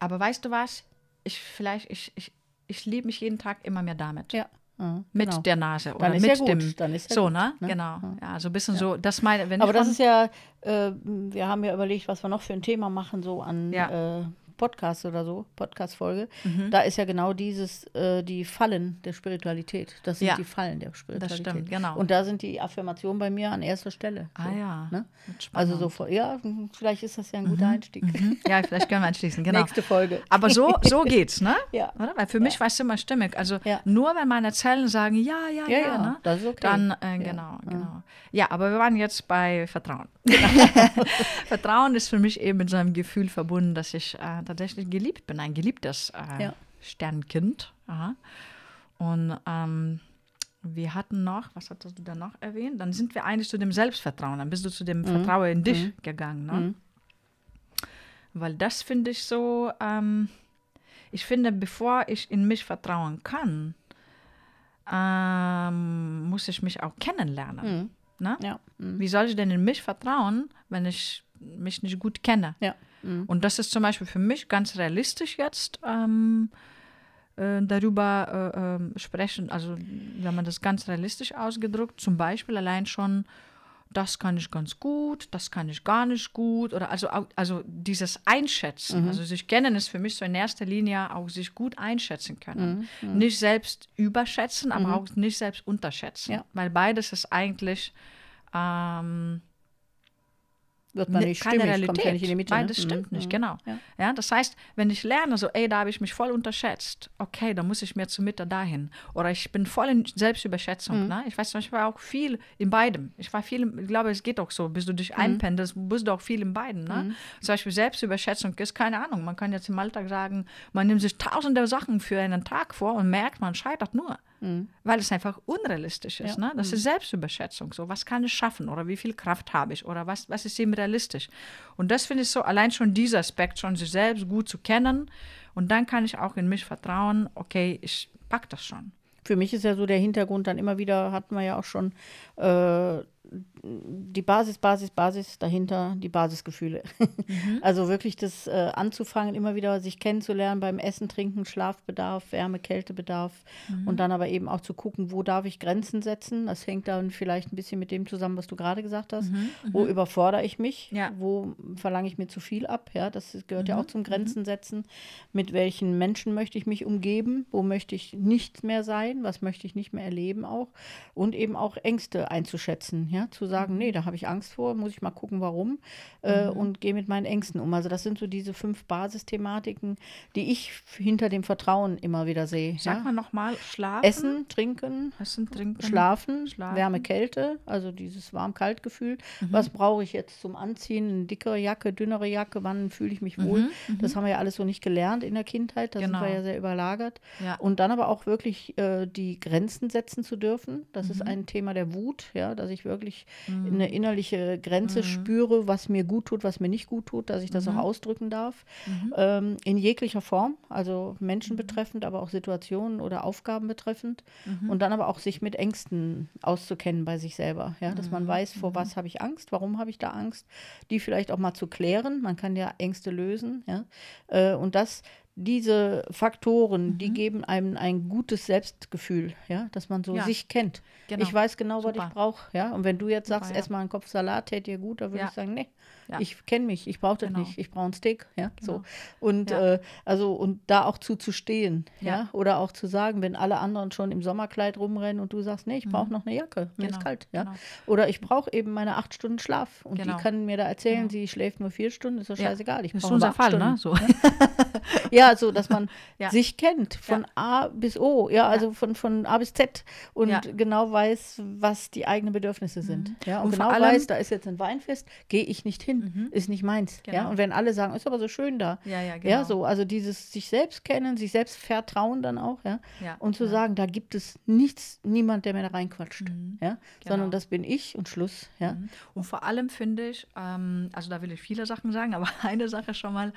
Aber weißt du was? Ich vielleicht, ich, ich, ich liebe mich jeden Tag immer mehr damit. ja. Ja, Mit genau. der Nase oder mit ja gut, dem. dann ist ja so, gut, ne? ne? Genau. Ja, so ein bisschen so, das meine, wenn Aber das ist ja, äh, wir haben ja überlegt, was wir noch für ein Thema machen, so an Ja. äh, Podcast oder so, Podcast-Folge. Mhm. Da ist ja genau dieses, äh, die Fallen der Spiritualität. Das sind Ja. die Fallen der Spiritualität. stimmt, genau. Und da sind die Affirmationen bei mir an erster Stelle. Ah so, ja, Ne? Also so, ja, vielleicht ist das ja ein guter Einstieg. Mhm. Ja, vielleicht können wir anschließen, genau. Nächste Folge. Aber so, so geht's, ne? Ja. Oder? Weil für mich war es immer stimmig. Also Ja. nur wenn meine Zellen sagen, ja, ja, ja, Ja, ja, ne? das ist okay. dann, äh, Ja, genau, genau. Ja, aber wir waren jetzt bei Vertrauen. Vertrauen ist für mich eben mit so einem Gefühl verbunden, dass ich, äh, tatsächlich geliebt bin, ein geliebtes äh, Ja. Sternkind. Aha. Und ähm, wir hatten noch, was hattest du da noch erwähnt? Dann sind wir eigentlich zu dem Selbstvertrauen. Dann bist du zu dem Mhm. Vertrauen in dich gegangen. Ne? Weil das finde ich so, ähm, ich finde, bevor ich in mich vertrauen kann, ähm, muss ich mich auch kennenlernen. Ne? Ja. Mhm. Wie soll ich denn in mich vertrauen, wenn ich mich nicht gut kenne? Ja. Mhm. Und das ist zum Beispiel für mich ganz realistisch jetzt ähm, äh, darüber äh, ähm, sprechen, also wenn man das ganz realistisch ausgedrückt, zum Beispiel allein schon, das kann ich ganz gut, das kann ich gar nicht gut, oder also, also dieses Einschätzen, also sich kennen ist für mich so in erster Linie auch sich gut einschätzen können. Nicht selbst überschätzen, aber auch nicht selbst unterschätzen, Ja. weil beides ist eigentlich ähm, Wird man Ne, nicht keine stimmig, Realität. kommt ja nicht in die Mitte. Beides ne? stimmt Mhm. nicht, genau. Ja. Ja. das heißt, wenn ich lerne, so, ey, da habe ich mich voll unterschätzt, okay, dann muss ich mir zur Mitte dahin. Oder ich bin voll in Selbstüberschätzung. Mhm. Ne? Ich weiß, ich war auch viel in beidem. Ich war viel, im- ich glaube, es geht auch so, bis du dich Mhm. einpendelst, bist du auch viel in beiden. Ne? Zum Beispiel Selbstüberschätzung ist keine Ahnung. Man kann jetzt im Alltag sagen, man nimmt sich tausende Sachen für einen Tag vor und merkt, man scheitert nur. Weil es einfach unrealistisch ist. Ja. Ne? Das ist Selbstüberschätzung. So, was kann ich schaffen? Oder wie viel Kraft habe ich? Oder was, was ist eben realistisch? Und das finde ich so, allein schon dieser Aspekt, schon sich selbst gut zu kennen. Und dann kann ich auch in mich vertrauen, okay, ich pack das schon. Für mich ist ja so der Hintergrund dann immer wieder, hatten wir ja auch schon, äh, die Basis, Basis, Basis, dahinter die Basisgefühle. Also wirklich das äh, anzufangen, immer wieder sich kennenzulernen beim Essen, Trinken, Schlafbedarf, Wärme, Kältebedarf und dann aber eben auch zu gucken, wo darf ich Grenzen setzen. Das hängt dann vielleicht ein bisschen mit dem zusammen, was du gerade gesagt hast. Wo überfordere ich mich? Ja. Wo verlange ich mir zu viel ab? Ja, das gehört ja auch zum Grenzen setzen. Mit welchen Menschen möchte ich mich umgeben? Wo möchte ich nicht mehr sein? Was möchte ich nicht mehr erleben auch? Und eben auch Ängste einzuschätzen. Ja, zu sagen, nee, da habe ich Angst vor, muss ich mal gucken, warum äh, und gehe mit meinen Ängsten um. Also das sind so diese fünf Basisthematiken, die ich hinter dem Vertrauen immer wieder sehe. Sag ja? mal nochmal, schlafen. Essen, trinken, Essen, trinken. Schlafen, Schlafen. Wärme, Kälte, also dieses Warm-Kalt-Gefühl. Mhm. Was brauche ich jetzt zum Anziehen? Eine dickere Jacke, dünnere Jacke, wann fühle ich mich wohl? Das haben wir ja alles so nicht gelernt in der Kindheit, da Mhm, Genau. sind wir ja sehr überlagert. Ja. Und dann aber auch wirklich äh, die Grenzen setzen zu dürfen. Das Mhm. ist ein Thema der Wut, ja, dass ich wirklich eine innerliche Grenze spüre, was mir gut tut, was mir nicht gut tut, dass ich das Mhm. auch ausdrücken darf. Ähm, in jeglicher Form, also Menschen betreffend, aber auch Situationen oder Aufgaben betreffend. Und dann aber auch sich mit Ängsten auszukennen bei sich selber. Ja, dass man weiß, vor was habe ich Angst, warum habe ich da Angst, die vielleicht auch mal zu klären. Man kann ja Ängste lösen. Ja? Äh, und das diese Faktoren, die geben einem ein gutes Selbstgefühl, ja, dass man so Ja. sich kennt. Genau. Ich weiß genau, was Super. ich brauche, ja. Und wenn du jetzt sagst, Super, ja. ess mal einen Kopf Salat, täte dir gut, dann würde Ja. ich sagen, nee, Ja. ich kenne mich, ich brauche das Genau. nicht, ich brauche ein Steak, ja, so. Genau. Und Ja. äh, also und da auch zuzustehen, ja? Ja. oder auch zu sagen, wenn alle anderen schon im Sommerkleid rumrennen und du sagst, nee, ich brauche noch eine Jacke, mir ist Genau, kalt, ja. genau. Oder ich brauche eben meine acht Stunden Schlaf und Genau. die kann mir da erzählen, Genau. sie schläft nur vier Stunden, ist doch scheißegal, ich ist brauche unser acht Fall, Stunden. ne? So. Ja, so, dass man sich kennt, von A bis O, ja, also von, von A bis Z und genau weiß, was die eigenen Bedürfnisse sind. Ja, und, Und genau allem- weiß, da ist jetzt ein Weinfest, gehe ich nicht hin, ist nicht meins. Ja, Genau. und wenn alle sagen, ist aber so schön da. Ja, ja, Ja, genau. so, also dieses sich selbst kennen, sich selbst vertrauen dann auch, ja. Ja, Und zu ja. sagen, da gibt es nichts, niemand, der mir da reinquatscht. Ja, sondern Genau. das bin ich und Schluss. Ja. Und vor allem finde ich, ähm, also da will ich viele Sachen sagen, aber eine Sache schon mal,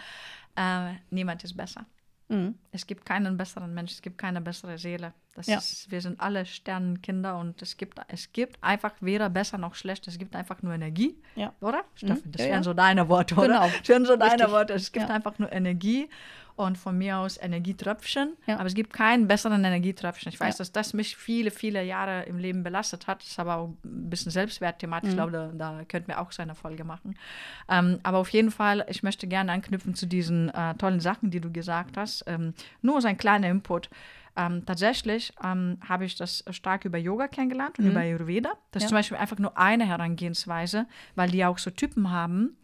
äh, niemand ist besser. Mhm. Es gibt keinen besseren Mensch, es gibt keine bessere Seele. Das Ja. ist, wir sind alle Sternenkinder und es gibt, es gibt einfach weder besser noch schlecht, es gibt einfach nur Energie. Ja. Oder? Steffen, das Ja, wären so deine Worte, oder? Genau. Das wären so deine Richtig. Worte. Es gibt einfach nur Energie und von mir aus Energietröpfchen. Ja. Aber es gibt keinen besseren Energietröpfchen. Ich weiß, Ja. dass das mich viele, viele Jahre im Leben belastet hat. Das ist aber auch ein bisschen Selbstwertthematisch. Ich Mhm. glaube, da, da könnten wir auch so eine Folge machen. Ähm, aber auf jeden Fall, ich möchte gerne anknüpfen zu diesen äh, tollen Sachen, die du gesagt hast. Ähm, nur so ein kleiner Input. Ähm, tatsächlich ähm, habe ich das stark über Yoga kennengelernt und über Ayurveda. Das Ja. ist zum Beispiel einfach nur eine Herangehensweise, weil die auch so Typen haben.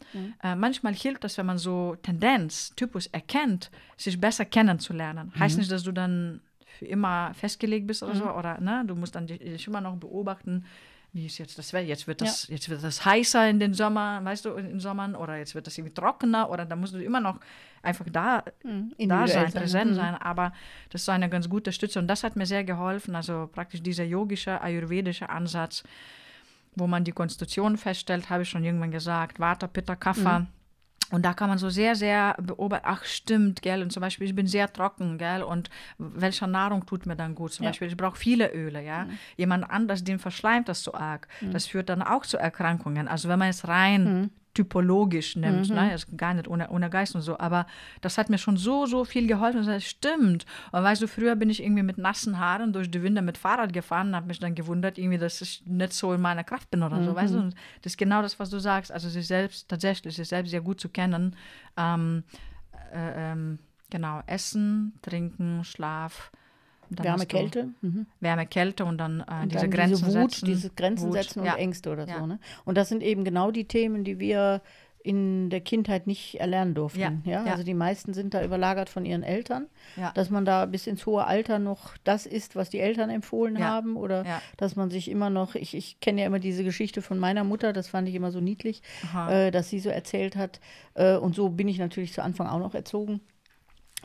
Äh, manchmal hilft das, wenn man so Tendenz, Typus erkennt, sich besser kennenzulernen. Heißt nicht, dass du dann für immer festgelegt bist oder so, oder ne, du musst dann dich, dich immer noch beobachten, wie ist jetzt das Wetter? Jetzt wird das, ja. jetzt wird das heißer in den Sommer, weißt du, in den Sommern, oder jetzt wird das irgendwie trockener, oder da musst du immer noch einfach da, mhm. da sein, präsent mhm. sein. Aber das ist eine ganz gute Stütze und das hat mir sehr geholfen. Also praktisch dieser yogische, ayurvedische Ansatz, wo man die Konstitution feststellt, habe ich schon irgendwann gesagt, Vata, Pitta, Kapha. Mhm. Und da kann man so sehr, sehr beobachten, ach stimmt, gell, und zum Beispiel, ich bin sehr trocken, gell, und welche Nahrung tut mir dann gut? Zum ja. Beispiel, ich brauche viele Öle, ja. Mhm. Jemand anders, den verschleimt das so arg. Mhm. Das führt dann auch zu Erkrankungen. Also wenn man es rein mhm typologisch nimmt, mhm. ne? ist gar nicht ohne, ohne Geist und so, aber das hat mir schon so, so viel geholfen. Das stimmt. Und weißt du, früher bin ich irgendwie mit nassen Haaren durch die Winde mit Fahrrad gefahren und habe mich dann gewundert, irgendwie, dass ich nicht so in meiner Kraft bin oder mhm. so, weißt du. Und das ist genau das, was du sagst. Also sich selbst, tatsächlich, sich selbst sehr gut zu kennen. Ähm, äh, ähm, genau, Essen, Trinken, Schlaf, Wärme, Kälte. Mhm. Wärme, Kälte und dann, äh, und diese dann Grenzen diese Wut, setzen. diese Grenzen Wut. setzen und ja. Ängste oder ja. so. Ne? Und das sind eben genau die Themen, die wir in der Kindheit nicht erlernen durften. Ja, ja? ja. Also die meisten sind da überlagert von ihren Eltern, Ja. dass man da bis ins hohe Alter noch das isst, was die Eltern empfohlen haben oder dass man sich immer noch, ich, ich kenne ja immer diese Geschichte von meiner Mutter, das fand ich immer so niedlich, äh, dass sie so erzählt hat äh, und so bin ich natürlich zu Anfang auch noch erzogen,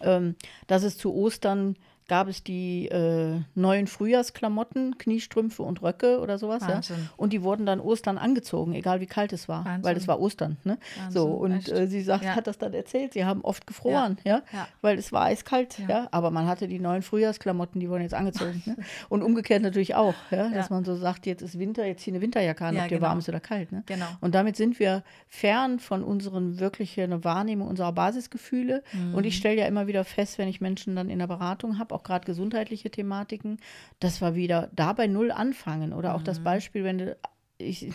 ähm, dass es zu Ostern gab es die äh, neuen Frühjahrsklamotten, Kniestrümpfe und Röcke oder sowas. Ja? Und die wurden dann Ostern angezogen, egal wie kalt es war, Wahnsinn. weil es war Ostern. Ne? Wahnsinn, so, und äh, sie sagt, Ja. hat das dann erzählt, sie haben oft gefroren, ja, Ja. weil es war eiskalt, ja. Aber man hatte die neuen Frühjahrsklamotten, die wurden jetzt angezogen. ne? Und umgekehrt natürlich auch, ja? dass man so sagt, jetzt ist Winter, jetzt zieh eine Winterjacke an, ob dir genau. warm ist oder kalt. Ne? Genau. Und damit sind wir fern von unseren wirklichen Wahrnehmung unserer Basisgefühle. Und Mhm. ich stelle ja immer wieder fest, wenn ich Menschen dann in der Beratung habe, auch gerade gesundheitliche Thematiken, dass wir wieder da bei Null anfangen. Oder auch Mhm. das Beispiel, wenn du, ich,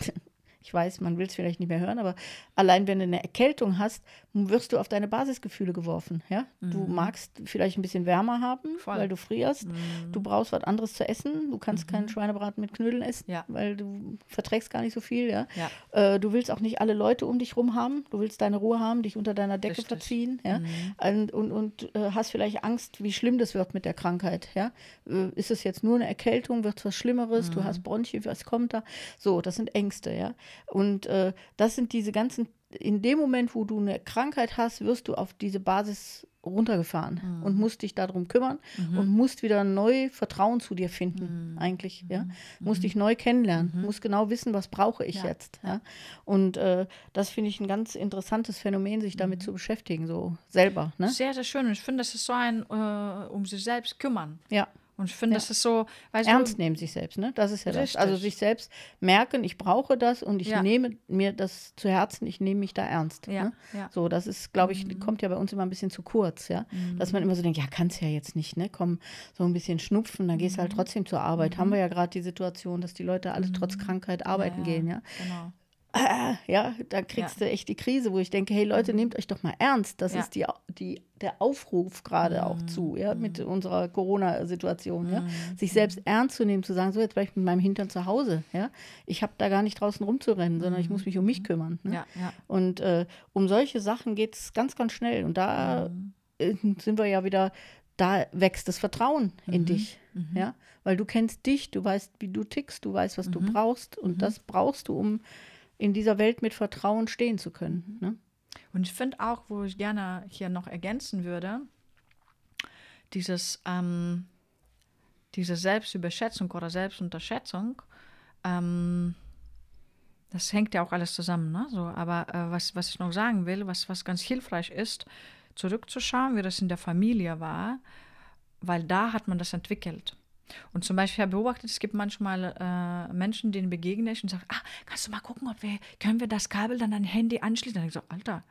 ich weiß, man will es vielleicht nicht mehr hören, aber allein wenn du eine Erkältung hast, wirst du auf deine Basisgefühle geworfen. Ja? Du magst vielleicht ein bisschen wärmer haben, Mhm. Voll. weil du frierst. Du brauchst was anderes zu essen. Du kannst keinen Schweinebraten mit Knödeln essen, Mhm. Ja. weil du verträgst gar nicht so viel. Ja? Ja. Äh, du willst auch nicht alle Leute um dich rum haben. Du willst deine Ruhe haben, dich unter deiner Decke Richtig. verziehen. Ja? Und, und, und äh, hast vielleicht Angst, wie schlimm das wird mit der Krankheit. Ja? Äh, ist es jetzt nur eine Erkältung? Wird es was Schlimmeres? Du hast Bronchien, was kommt da? So, das sind Ängste. Ja? Und äh, das sind diese ganzen, in dem Moment, wo du eine Krankheit hast, wirst du auf diese Basis runtergefahren und musst dich darum kümmern und musst wieder neu Vertrauen zu dir finden, eigentlich, ja. Musst dich neu kennenlernen, musst genau wissen, was brauche ich Ja, jetzt, ja. Und äh, das finde ich ein ganz interessantes Phänomen, sich damit zu beschäftigen, so selber, ne? Sehr, sehr schön. Und ich finde, das ist so ein äh, um sich selbst kümmern. Ja. Und ich finde, Ja. das ist so, Ernst du, nehmen sich selbst, ne? Das ist ja das. Richtig. Also sich selbst merken, ich brauche das und ich Ja. nehme mir das zu Herzen, ich nehme mich da ernst. Ja, ne? ja. So, das ist, glaube ich, kommt ja bei uns immer ein bisschen zu kurz, ja. Dass man immer so denkt, ja, kannst ja jetzt nicht, ne? Komm, so ein bisschen schnupfen, dann gehst du halt trotzdem zur Arbeit. Haben wir ja gerade die Situation, dass die Leute alle trotz Krankheit arbeiten ja, gehen, ja. Genau. Ah, ja, da kriegst du echt die Krise, wo ich denke, hey Leute, nehmt euch doch mal ernst. Das Ja. ist die, die, der Aufruf gerade auch zu, ja, mit unserer Corona-Situation, ja. Sich selbst ernst zu nehmen, zu sagen, so, jetzt bleib ich mit meinem Hintern zu Hause, ja. Ich habe da gar nicht draußen rumzurennen, sondern ich muss mich um mich kümmern. Ne? Ja, ja. Und äh, um solche Sachen geht es ganz, ganz schnell. Und da äh, sind wir ja wieder, da wächst das Vertrauen in dich. Ja? Weil du kennst dich, du weißt, wie du tickst, du weißt, was du brauchst. Und das brauchst du, um in dieser Welt mit Vertrauen stehen zu können. Ne? Und ich finde auch, wo ich gerne hier noch ergänzen würde, dieses, ähm, diese Selbstüberschätzung oder Selbstunterschätzung, ähm, das hängt ja auch alles zusammen. Ne? So, aber äh, was, was ich noch sagen will, was, was ganz hilfreich ist, zurückzuschauen, wie das in der Familie war, weil da hat man das entwickelt. Und zum Beispiel, ich habe beobachtet, es gibt manchmal äh, Menschen, denen begegne ich und sage, ah, kannst du mal gucken, ob wir, können wir das Kabel dann an Handy anschließen? Dann ich so, Alter,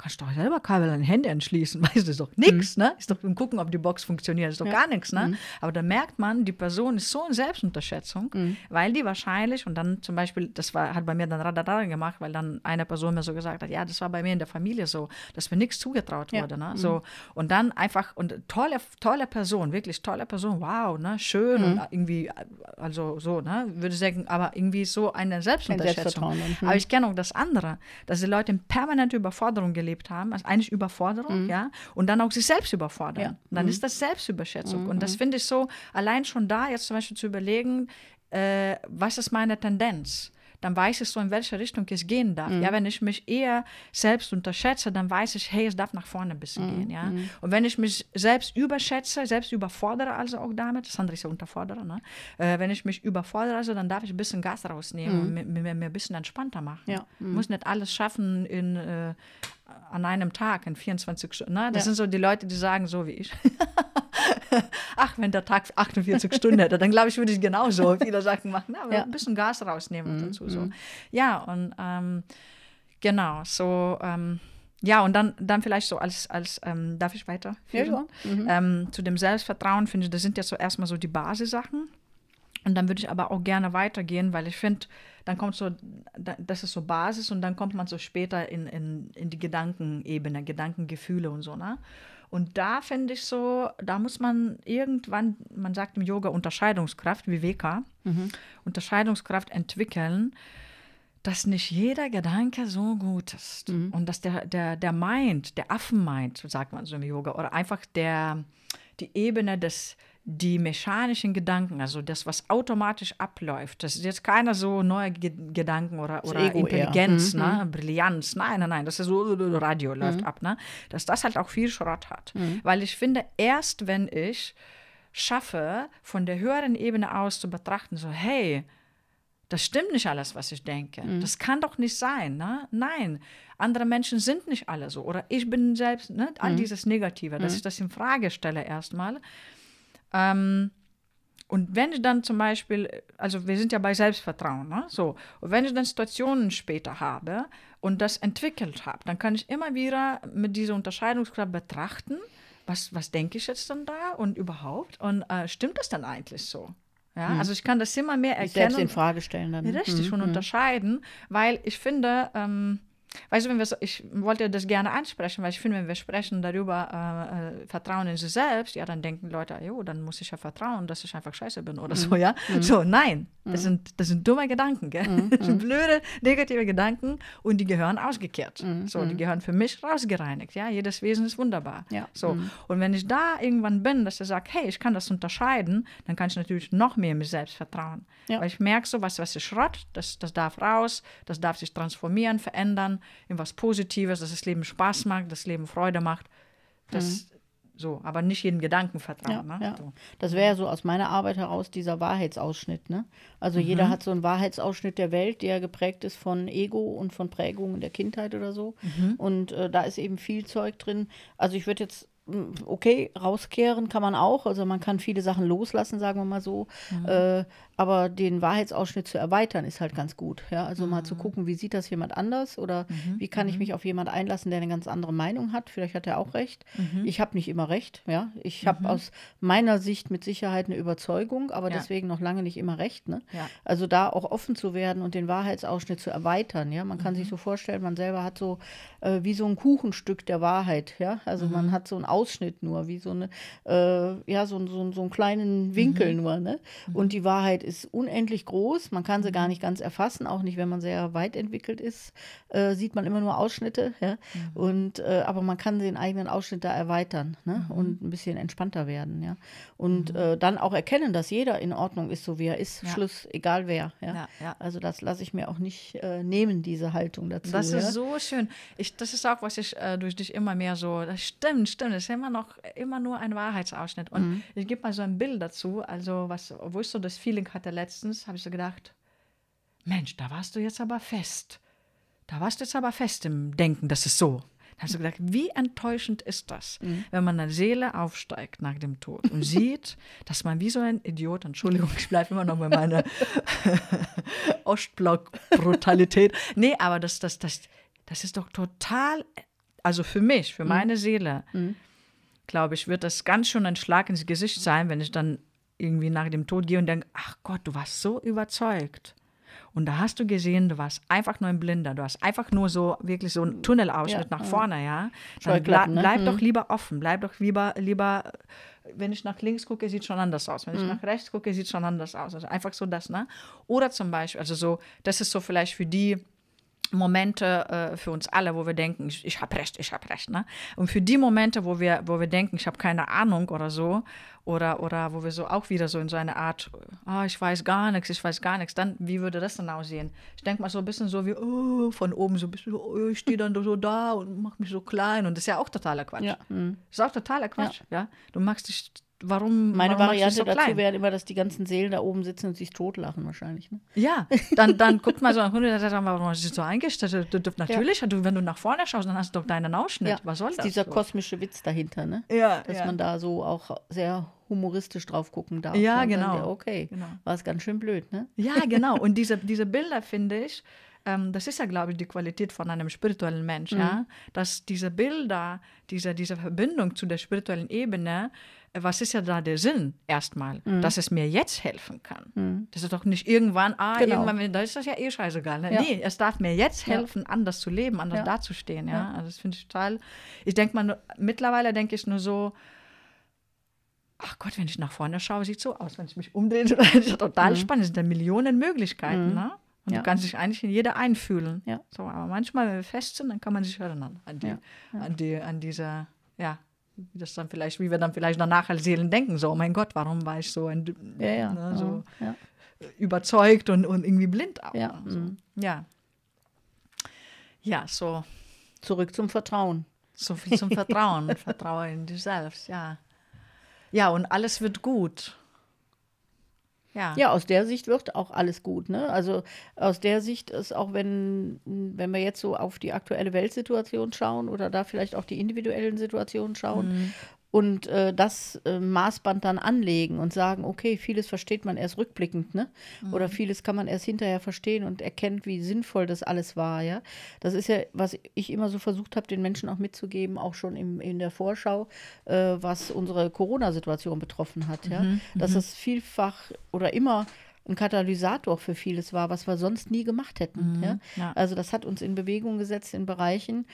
kannst du doch selber Kabel an Handy anschließen, weißt du, ist doch nichts, ne? Ist doch und gucken, ob die Box funktioniert, ist doch gar nichts, ne? Aber da merkt man, die Person ist so in Selbstunterschätzung, weil die wahrscheinlich, und dann zum Beispiel, das war, hat bei mir dann radadada gemacht, weil dann eine Person mir so gesagt hat, ja, das war bei mir in der Familie so, dass mir nichts zugetraut Ja. wurde, ne? So, und dann einfach, und tolle, tolle Person, wirklich tolle Person, wow, ne? Schön und irgendwie, also so, ne? Würde sagen, aber irgendwie so eine Selbstunterschätzung. Hm. Aber ich kenne auch das andere, dass die Leute in permanente Überforderung gelebt haben, also eigentlich Überforderung, ja, und dann auch sich selbst überfordern. Ja. Dann ist das Selbstüberschätzung. Und das finde ich so, allein schon da jetzt zum Beispiel zu überlegen, äh, was ist meine Tendenz? Dann weiß ich so, in welche Richtung es gehen darf. Mhm. Ja, wenn ich mich eher selbst unterschätze, dann weiß ich, hey, es darf nach vorne ein bisschen Mhm. gehen. Ja? Und wenn ich mich selbst überschätze, selbst überfordere, also auch damit, das andere ist ja unterfordere, ne? äh, wenn ich mich überfordere, also, dann darf ich ein bisschen Gas rausnehmen und mir, mir, mir ein bisschen entspannter machen. Mhm. Ja. Ich muss nicht alles schaffen in, äh, an einem Tag, in 24 Stunden. Ne? Das Ja. sind so die Leute, die sagen, so wie ich. Ach, wenn der Tag 48 Stunden hätte, dann glaube ich, würde ich genauso viele Sachen machen. Aber Ja. ein bisschen Gas rausnehmen und dazu so. Ja, und ähm, genau, so, ähm, ja, und dann, dann vielleicht so als, als ähm, darf ich weiter? Ja, ja. Mhm. Ähm, zu dem Selbstvertrauen finde ich, das sind ja so erstmal so die Basissachen. Und dann würde ich aber auch gerne weitergehen, weil ich finde, dann kommt so, da- das ist so Basis und dann kommt man so später in, in, in die Gedankenebene, Gedankengefühle und so, ne? Und da finde ich so, da muss man irgendwann, man sagt im Yoga Unterscheidungskraft, wie WK, Unterscheidungskraft entwickeln, dass nicht jeder Gedanke so gut ist. Und dass der, der, der Mind, der Affenmind, so sagt man so im Yoga, oder einfach der, die Ebene des, die mechanischen Gedanken, also das, was automatisch abläuft, das ist jetzt keiner so neue Ge Gedanken oder, oder. Intelligenz, ne? Brillanz, nein, nein, nein, das ist so, Radio läuft ab, ne? dass das halt auch viel Schrott hat. Weil ich finde, erst wenn ich schaffe, von der höheren Ebene aus zu betrachten, so, hey, das stimmt nicht alles, was ich denke. Das kann doch nicht sein. Ne? Nein, andere Menschen sind nicht alle so. Oder ich bin selbst, ne? all dieses Negative, dass ich das in Frage stelle erstmal. Ähm, und wenn ich dann zum Beispiel, also wir sind ja bei Selbstvertrauen, ne? so, und wenn ich dann Situationen später habe und das entwickelt habe, dann kann ich immer wieder mit dieser Unterscheidungskraft betrachten, was, was denke ich jetzt dann da und überhaupt und äh, stimmt das dann eigentlich so? Ja, also ich kann das immer mehr Sich selbst erkennen. in Frage stellen dann. Richtig, und unterscheiden, weil ich finde, ähm, weißt du, wenn wir so, ich wollte das gerne ansprechen, weil ich finde, wenn wir sprechen darüber, äh, äh, Vertrauen in sich selbst, ja, dann denken Leute, jo, dann muss ich ja vertrauen, dass ich einfach scheiße bin oder so, ja. So, nein, das, sind, das sind dumme Gedanken, gell? Das sind blöde, negative Gedanken und die gehören ausgekehrt. So, die gehören für mich rausgereinigt, ja. Jedes Wesen ist wunderbar. Ja. So, und wenn ich da irgendwann bin, dass ich sage, hey, ich kann das unterscheiden, dann kann ich natürlich noch mehr mir selbst vertrauen. Ja. Weil ich merke so, was, was ist Schrott, das, das darf raus, das darf sich transformieren, verändern in was Positives, dass das Leben Spaß macht, das Leben Freude macht. Das, So, aber nicht jedem Gedanken vertrauen. Ja, ne? ja. So. Das wäre ja so aus meiner Arbeit heraus dieser Wahrheitsausschnitt. Ne? Also jeder hat so einen Wahrheitsausschnitt der Welt, der geprägt ist von Ego und von Prägungen der Kindheit oder so. Und äh, da ist eben viel Zeug drin. Also ich würde jetzt okay, rauskehren kann man auch. Also man kann viele Sachen loslassen, sagen wir mal so. Äh, aber den Wahrheitsausschnitt zu erweitern, ist halt ganz gut. Ja? Also mal zu gucken, wie sieht das jemand anders oder wie kann ich mich auf jemand einlassen, der eine ganz andere Meinung hat. Vielleicht hat er auch recht. Ich habe nicht immer recht. Ja? Ich habe aus meiner Sicht mit Sicherheit eine Überzeugung, aber Ja. deswegen noch lange nicht immer recht. Ne? Ja. Also da auch offen zu werden und den Wahrheitsausschnitt zu erweitern. Ja? Man kann Mhm. sich so vorstellen, man selber hat so äh, wie so ein Kuchenstück der Wahrheit. Ja? Also Mhm. man hat so einen Ausschnitt nur, wie so eine, äh, ja, so, so, so einen kleinen Winkel Mhm. nur. Ne? Und die Wahrheit ist unendlich groß. Man kann sie Mhm. gar nicht ganz erfassen, auch nicht, wenn man sehr weit entwickelt ist, äh, sieht man immer nur Ausschnitte. Ja? Mhm. Und, äh, aber man kann den eigenen Ausschnitt da erweitern ne? Mhm. und ein bisschen entspannter werden. Ja? Und äh, dann auch erkennen, dass jeder in Ordnung ist, so wie er ist. Ja. Schluss, egal wer. Ja? Ja, ja. Also das lasse ich mir auch nicht äh, nehmen, diese Haltung dazu. Das ist so schön. Ich, das ist auch, was ich äh, durch dich immer mehr so, das stimmt, stimmt, ist immer noch immer nur ein Wahrheitsausschnitt. Und Mhm. ich gebe mal so ein Bild dazu, also was, wo ich so das Feeling hatte letztens, habe ich so gedacht, Mensch, da warst du jetzt aber fest. Da warst du jetzt aber fest im Denken, das ist so. Da habe ich so gedacht, wie enttäuschend ist das, Mhm. wenn man eine Seele aufsteigt nach dem Tod und sieht, dass man wie so ein Idiot, Entschuldigung, ich bleibe immer noch bei meiner Ostblock-Brutalität. Nee, aber das, das, das, das ist doch total, also für mich, für meine Seele, glaube ich, wird das ganz schön ein Schlag ins Gesicht sein, wenn ich dann irgendwie nach dem Tod gehe und denke, ach Gott, du warst so überzeugt. Und da hast du gesehen, du warst einfach nur ein Blinder. Du hast einfach nur so wirklich so einen Tunnelausschnitt Ja, nach ja. vorne, ja. Dann ble Scheuklappen, ne? bleib Mhm. doch lieber offen. Bleib doch lieber, lieber, wenn ich nach links gucke, sieht schon anders aus. Wenn ich nach rechts gucke, sieht schon anders aus. Also einfach so das, ne? Oder zum Beispiel, also so, das ist so vielleicht für die, Momente äh, für uns alle, wo wir denken, ich, ich habe recht, ich habe recht. Ne? Und für die Momente, wo wir, wo wir denken, ich habe keine Ahnung oder so, oder, oder wo wir so auch wieder so in so eine Art, ah, ich weiß gar nichts, ich weiß gar nichts, dann, wie würde das dann aussehen? Ich denke mal so ein bisschen so wie, oh, von oben so ein bisschen oh, ich stehe dann so da und mache mich so klein. Und das ist ja auch totaler Quatsch. Ja. Das ist auch totaler Quatsch. Ja. ja? Du machst dich warum. Meine warum Variante so dazu wäre immer, dass die ganzen Seelen da oben sitzen und sich totlachen wahrscheinlich. Ne? Ja, dann, dann guckt mal so ein Hund, der sagt, warum ist das so eingestellt? Du, du, natürlich, ja. du, wenn du nach vorne schaust, dann hast du doch deinen Ausschnitt. Ja. Was soll das? Dieser so? kosmische Witz dahinter, ne? Ja. Dass ja. man da so auch sehr humoristisch drauf gucken darf. Ja, genau. Dann, okay, genau. war es ganz schön blöd, ne? Ja, genau. Und diese, diese Bilder, finde ich, ähm, das ist ja, glaube ich, die Qualität von einem spirituellen Mensch, mhm. ja, dass diese Bilder, diese, diese Verbindung zu der spirituellen Ebene, was ist ja da der Sinn erstmal, mhm. dass es mir jetzt helfen kann. Mhm. Das ist doch nicht irgendwann, ah, genau. irgendwann, da ist das ja eh scheißegal. Ne? Ja. Nee, es darf mir jetzt helfen, ja. anders zu leben, anders ja. dazustehen. Ja? Also das finde ich total, ich denke mal, mittlerweile denke ich nur so, ach Gott, wenn ich nach vorne schaue, sieht so aus, wenn ich mich umdrehe, das ist total mhm. spannend, es sind da Millionen Möglichkeiten, mhm. ne? Und du kannst dich eigentlich in jeder einfühlen. Ja. So, aber manchmal, wenn wir fest sind, dann kann man sich erinnern an, die, an, die, an diese, ja, wie das dann vielleicht, wie wir dann vielleicht danach als Seelen denken, so, oh mein Gott, warum war ich so, ein, ja, ja. Ne, so ja. überzeugt und, und irgendwie blind auch. Ja. So. Mhm. ja. Ja, so. Zurück zum Vertrauen. So viel zum Vertrauen. Vertraue in dich selbst, ja. Ja, und alles wird gut. Ja. ja, aus der Sicht wird auch alles gut. Ne? Also aus der Sicht ist auch, wenn, wenn wir jetzt so auf die aktuelle Weltsituation schauen oder da vielleicht auch die individuellen Situationen schauen, mhm und äh, das äh, Maßband dann anlegen und sagen, okay, vieles versteht man erst rückblickend, ne? Mhm. Oder vieles kann man erst hinterher verstehen und erkennt, wie sinnvoll das alles war, ja. Das ist ja, was ich immer so versucht habe, den Menschen auch mitzugeben, auch schon im, in der Vorschau, äh, was unsere Corona-Situation betroffen hat, ja. Mhm. Dass mhm. es vielfach oder immer ein Katalysator für vieles war, was wir sonst nie gemacht hätten. Mhm, ja? ja? Also das hat uns in Bewegung gesetzt in Bereichen,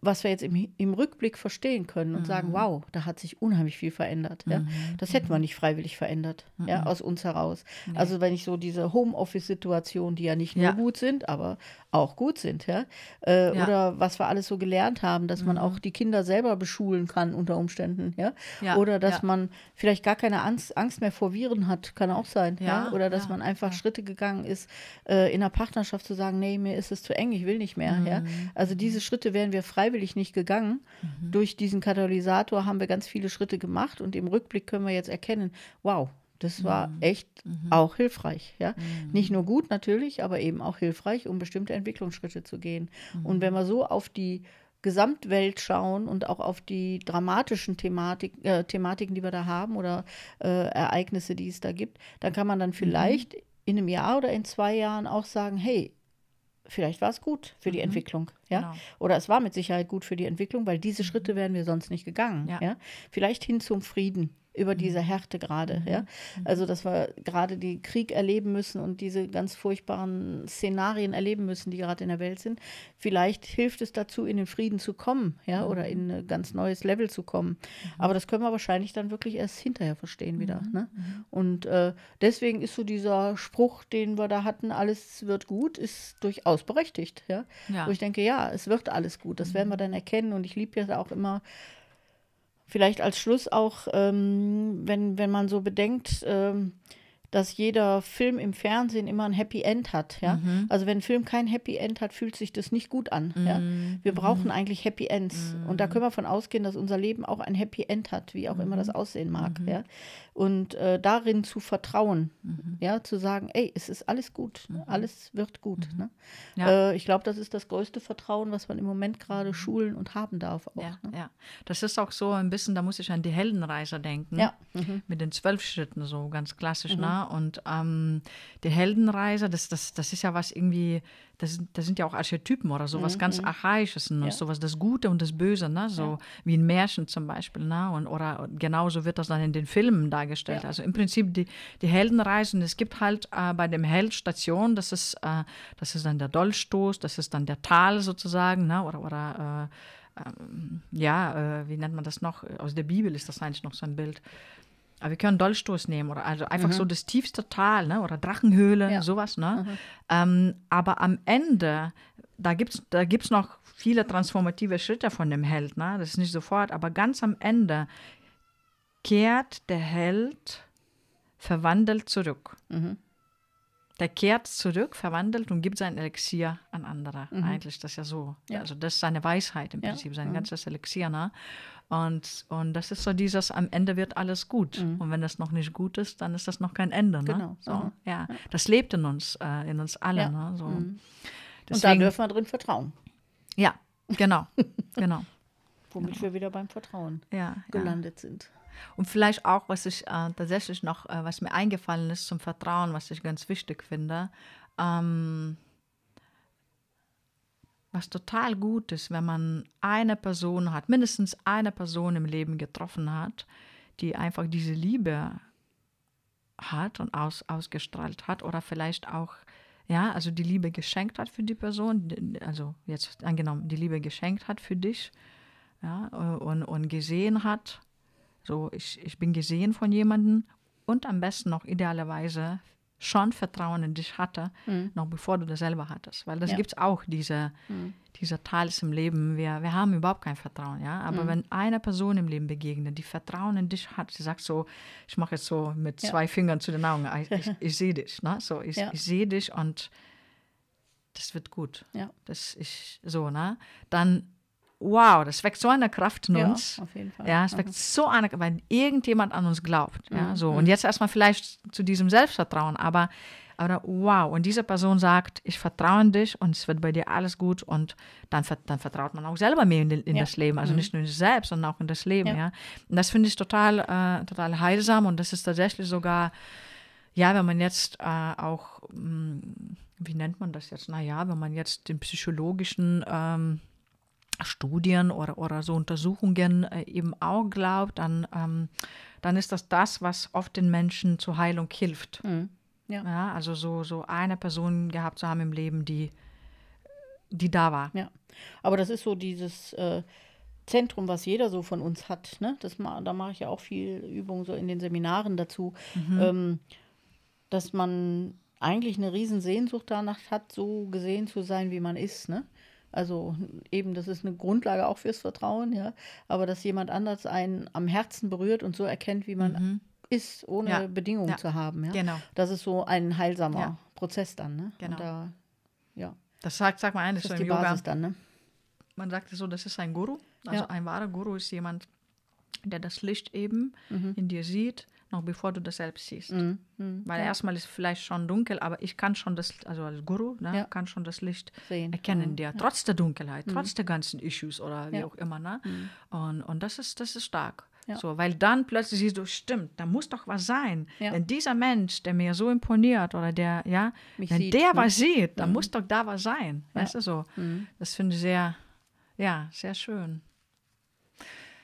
was wir jetzt im, im Rückblick verstehen können und mhm. sagen, wow, da hat sich unheimlich viel verändert. Ja? Mhm. Das hätten wir nicht freiwillig verändert, mhm. ja, aus uns heraus. Nee. Also wenn ich so diese Homeoffice-Situationen, die ja nicht nur ja. gut sind, aber auch gut sind, ja? Äh, ja? Oder was wir alles so gelernt haben, dass man mhm. auch die Kinder selber beschulen kann unter Umständen, ja. oder dass man vielleicht gar keine Angst, Angst mehr vor Viren hat, kann auch sein, ja. Oder dass man einfach Schritte gegangen ist, äh, in der Partnerschaft zu sagen, nee, mir ist es zu eng, ich will nicht mehr, ja. Mhm. Also diese Schritte wären wir freiwillig nicht gegangen. Mhm. Durch diesen Katalysator haben wir ganz viele Schritte gemacht und im Rückblick können wir jetzt erkennen, wow, das war mhm. echt mhm. auch hilfreich. Ja? Mhm. Nicht nur gut natürlich, aber eben auch hilfreich, um bestimmte Entwicklungsschritte zu gehen. Mhm. Und wenn wir so auf die Gesamtwelt schauen und auch auf die dramatischen Thematik, äh, Thematiken, die wir da haben oder äh, Ereignisse, die es da gibt, dann kann man dann vielleicht in einem Jahr oder in zwei Jahren auch sagen, hey, vielleicht war es gut für die mhm. Entwicklung, ja? Genau. Oder es war mit Sicherheit gut für die Entwicklung, weil diese mhm. Schritte wären wir sonst nicht gegangen, ja? ja? Vielleicht hin zum Frieden, über diese mhm. Härte gerade. Mhm. Ja? Mhm. Also, dass wir gerade die Krieg erleben müssen und diese ganz furchtbaren Szenarien erleben müssen, die gerade in der Welt sind. Vielleicht hilft es dazu, in den Frieden zu kommen, ja, oder in ein ganz neues Level zu kommen. Aber das können wir wahrscheinlich dann wirklich erst hinterher verstehen wieder. Ne? Und äh, deswegen ist so dieser Spruch, den wir da hatten, alles wird gut, ist durchaus berechtigt. Ja? ja. Wo ich denke, ja, es wird alles gut. Das werden wir dann erkennen. Und ich liebe ja auch immer Vielleicht als Schluss auch, ähm, wenn, wenn man so bedenkt, ähm, dass jeder Film im Fernsehen immer ein Happy End hat. Ja? Mhm. Also wenn ein Film kein Happy End hat, fühlt sich das nicht gut an. Mhm. Ja? Wir mhm. brauchen eigentlich Happy Ends. Und da mhm. können wir von ausgehen, dass unser Leben auch ein Happy End hat, wie auch immer das mhm. aussehen mag. Ja? Und äh, darin zu vertrauen, ja, zu sagen, ey, es ist alles gut, alles wird gut. Ne? Ja. Äh, ich glaube, das ist das größte Vertrauen, was man im Moment gerade schulen und haben darf. Auch, ja, ne? ja, das ist auch so ein bisschen, da muss ich an die Heldenreise denken. Ja. Mit den zwölf Schritten, so ganz klassisch. Ne? Und ähm, die Heldenreise, das, das, das ist ja was irgendwie, das, das sind ja auch Archetypen oder sowas mhm. ganz mhm. Archaisches, ne? Ja. sowas das Gute und das Böse, ne? so ja. wie ein Märchen zum Beispiel. Ne? Und, oder genauso wird das dann in den Filmen dargestellt. Ja. Also im Prinzip die, die Heldenreisen, es gibt halt äh, bei dem Held Station, das ist, äh, das ist dann der Dolchstoß, das ist dann der Tal sozusagen, ne? oder, oder äh, ähm, ja, äh, wie nennt man das noch? Aus der Bibel ist das eigentlich noch so ein Bild aber wir können Dolchstoß nehmen oder also einfach so das tiefste Tal, ne? Oder Drachenhöhle, Ja. sowas, ne? Ähm, aber am Ende, da gibt es da gibt's noch viele transformative Schritte von dem Held, ne? Das ist nicht sofort, aber ganz am Ende kehrt der Held verwandelt zurück. Der kehrt zurück, verwandelt und gibt sein Elixier an andere. Eigentlich das ist ja so. Ja. Also das ist seine Weisheit im Ja. Prinzip, sein ganzes Elixier. Ne? Und, und das ist so dieses, am Ende wird alles gut. Und wenn das noch nicht gut ist, dann ist das noch kein Ende. Ne? Genau. So, Aha. ja. Das lebt in uns, äh, in uns alle. Ja. Ne? So. Und da Deswegen- dürfen wir drin vertrauen. Ja, genau. genau. Womit wir wieder beim Vertrauen Ja, ja. gelandet sind. Und vielleicht auch, was ich äh, tatsächlich noch, äh, was mir eingefallen ist zum Vertrauen, was ich ganz wichtig finde, ähm, was total gut ist, wenn man eine Person hat, mindestens eine Person im Leben getroffen hat, die einfach diese Liebe hat und aus, ausgestrahlt hat oder vielleicht auch, ja, also die Liebe geschenkt hat für die Person, also jetzt angenommen, die Liebe geschenkt hat für dich, ja, und, und gesehen hat, so, ich, ich bin gesehen von jemandem und am besten noch idealerweise schon Vertrauen in dich hatte, noch bevor du das selber hattest. Weil das Ja. gibt es auch, diese, dieser Teils im Leben. Wir, wir haben überhaupt kein Vertrauen, ja. Aber wenn eine Person im Leben begegnet, die Vertrauen in dich hat, sie sagt so, ich mache jetzt so mit Ja. zwei Fingern zu den Augen, ich, ich, ich sehe dich, ne? So, ich, Ja. ich sehe dich und das wird gut. Ja. Das ist so, ne? Dann, wow, das weckt so eine Kraft in Ja, uns. auf jeden Fall. Ja, es weckt so eine, weil irgendjemand an uns glaubt. Ja, Mhm, so. Und jetzt erstmal vielleicht zu diesem Selbstvertrauen, aber, aber wow, und diese Person sagt, ich vertraue in dich und es wird bei dir alles gut und dann, dann vertraut man auch selber mehr in, in Ja. das Leben. Also nicht nur in sich selbst, sondern auch in das Leben. Ja. Ja. Und das finde ich total, äh, total heilsam und das ist tatsächlich sogar, ja, wenn man jetzt äh, auch, mh, wie nennt man das jetzt? Naja, wenn man jetzt den psychologischen ähm, Studien oder, oder so Untersuchungen äh, eben auch glaubt, dann, ähm, dann ist das das, was oft den Menschen zur Heilung hilft. Mhm. Ja. Ja, also so, so eine Person gehabt zu haben im Leben, die, die da war. Ja, aber das ist so dieses äh, Zentrum, was jeder so von uns hat. Ne? Das ma da mache ich ja auch viel Übung so in den Seminaren dazu, ähm, dass man eigentlich eine riesen Sehnsucht danach hat, so gesehen zu sein, wie man ist. Ne? Also eben, das ist eine Grundlage auch fürs Vertrauen, ja. Aber dass jemand anders einen am Herzen berührt und so erkennt, wie man ist, ohne Ja. Bedingungen Ja. zu haben. Ja? Genau. Das ist so ein heilsamer Ja. Prozess dann. Ne? Genau. Da, ja, Das sagt, sagt man eigentlich das ist die Yoga. Basis dann. Ne? Man sagt so, das ist ein Guru. Also ein wahrer Guru ist jemand, der das Licht eben Mhm. in dir sieht, noch bevor du das selbst siehst. Weil erstmal ist vielleicht schon dunkel, aber ich kann schon das, also als Guru, ne, Ja. kann schon das Licht Sehen. erkennen Mhm. dir, trotz der Dunkelheit, trotz der ganzen Issues oder wie Ja. auch immer. Ne? Und, und das ist, das ist stark. Ja. So, weil dann plötzlich siehst du, stimmt, da muss doch was sein. Ja. Wenn dieser Mensch, der mir so imponiert oder der, ja, Mich wenn sieht, der ne? was sieht, dann muss doch da was sein. Ja. Weißt du so? Mhm. Das finde ich sehr, ja, sehr schön.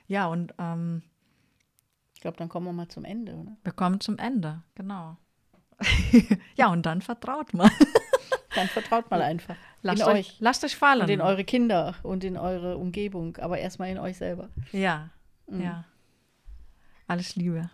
Ja, und ähm, Ich glaube, dann kommen wir mal zum Ende, oder? wir kommen zum Ende, genau. ja, und dann vertraut man. Dann vertraut mal einfach. Lasst in euch, euch. lasst euch fallen. Und in eure Kinder und in eure Umgebung, aber erstmal in euch selber. ja, ja. Alles Liebe.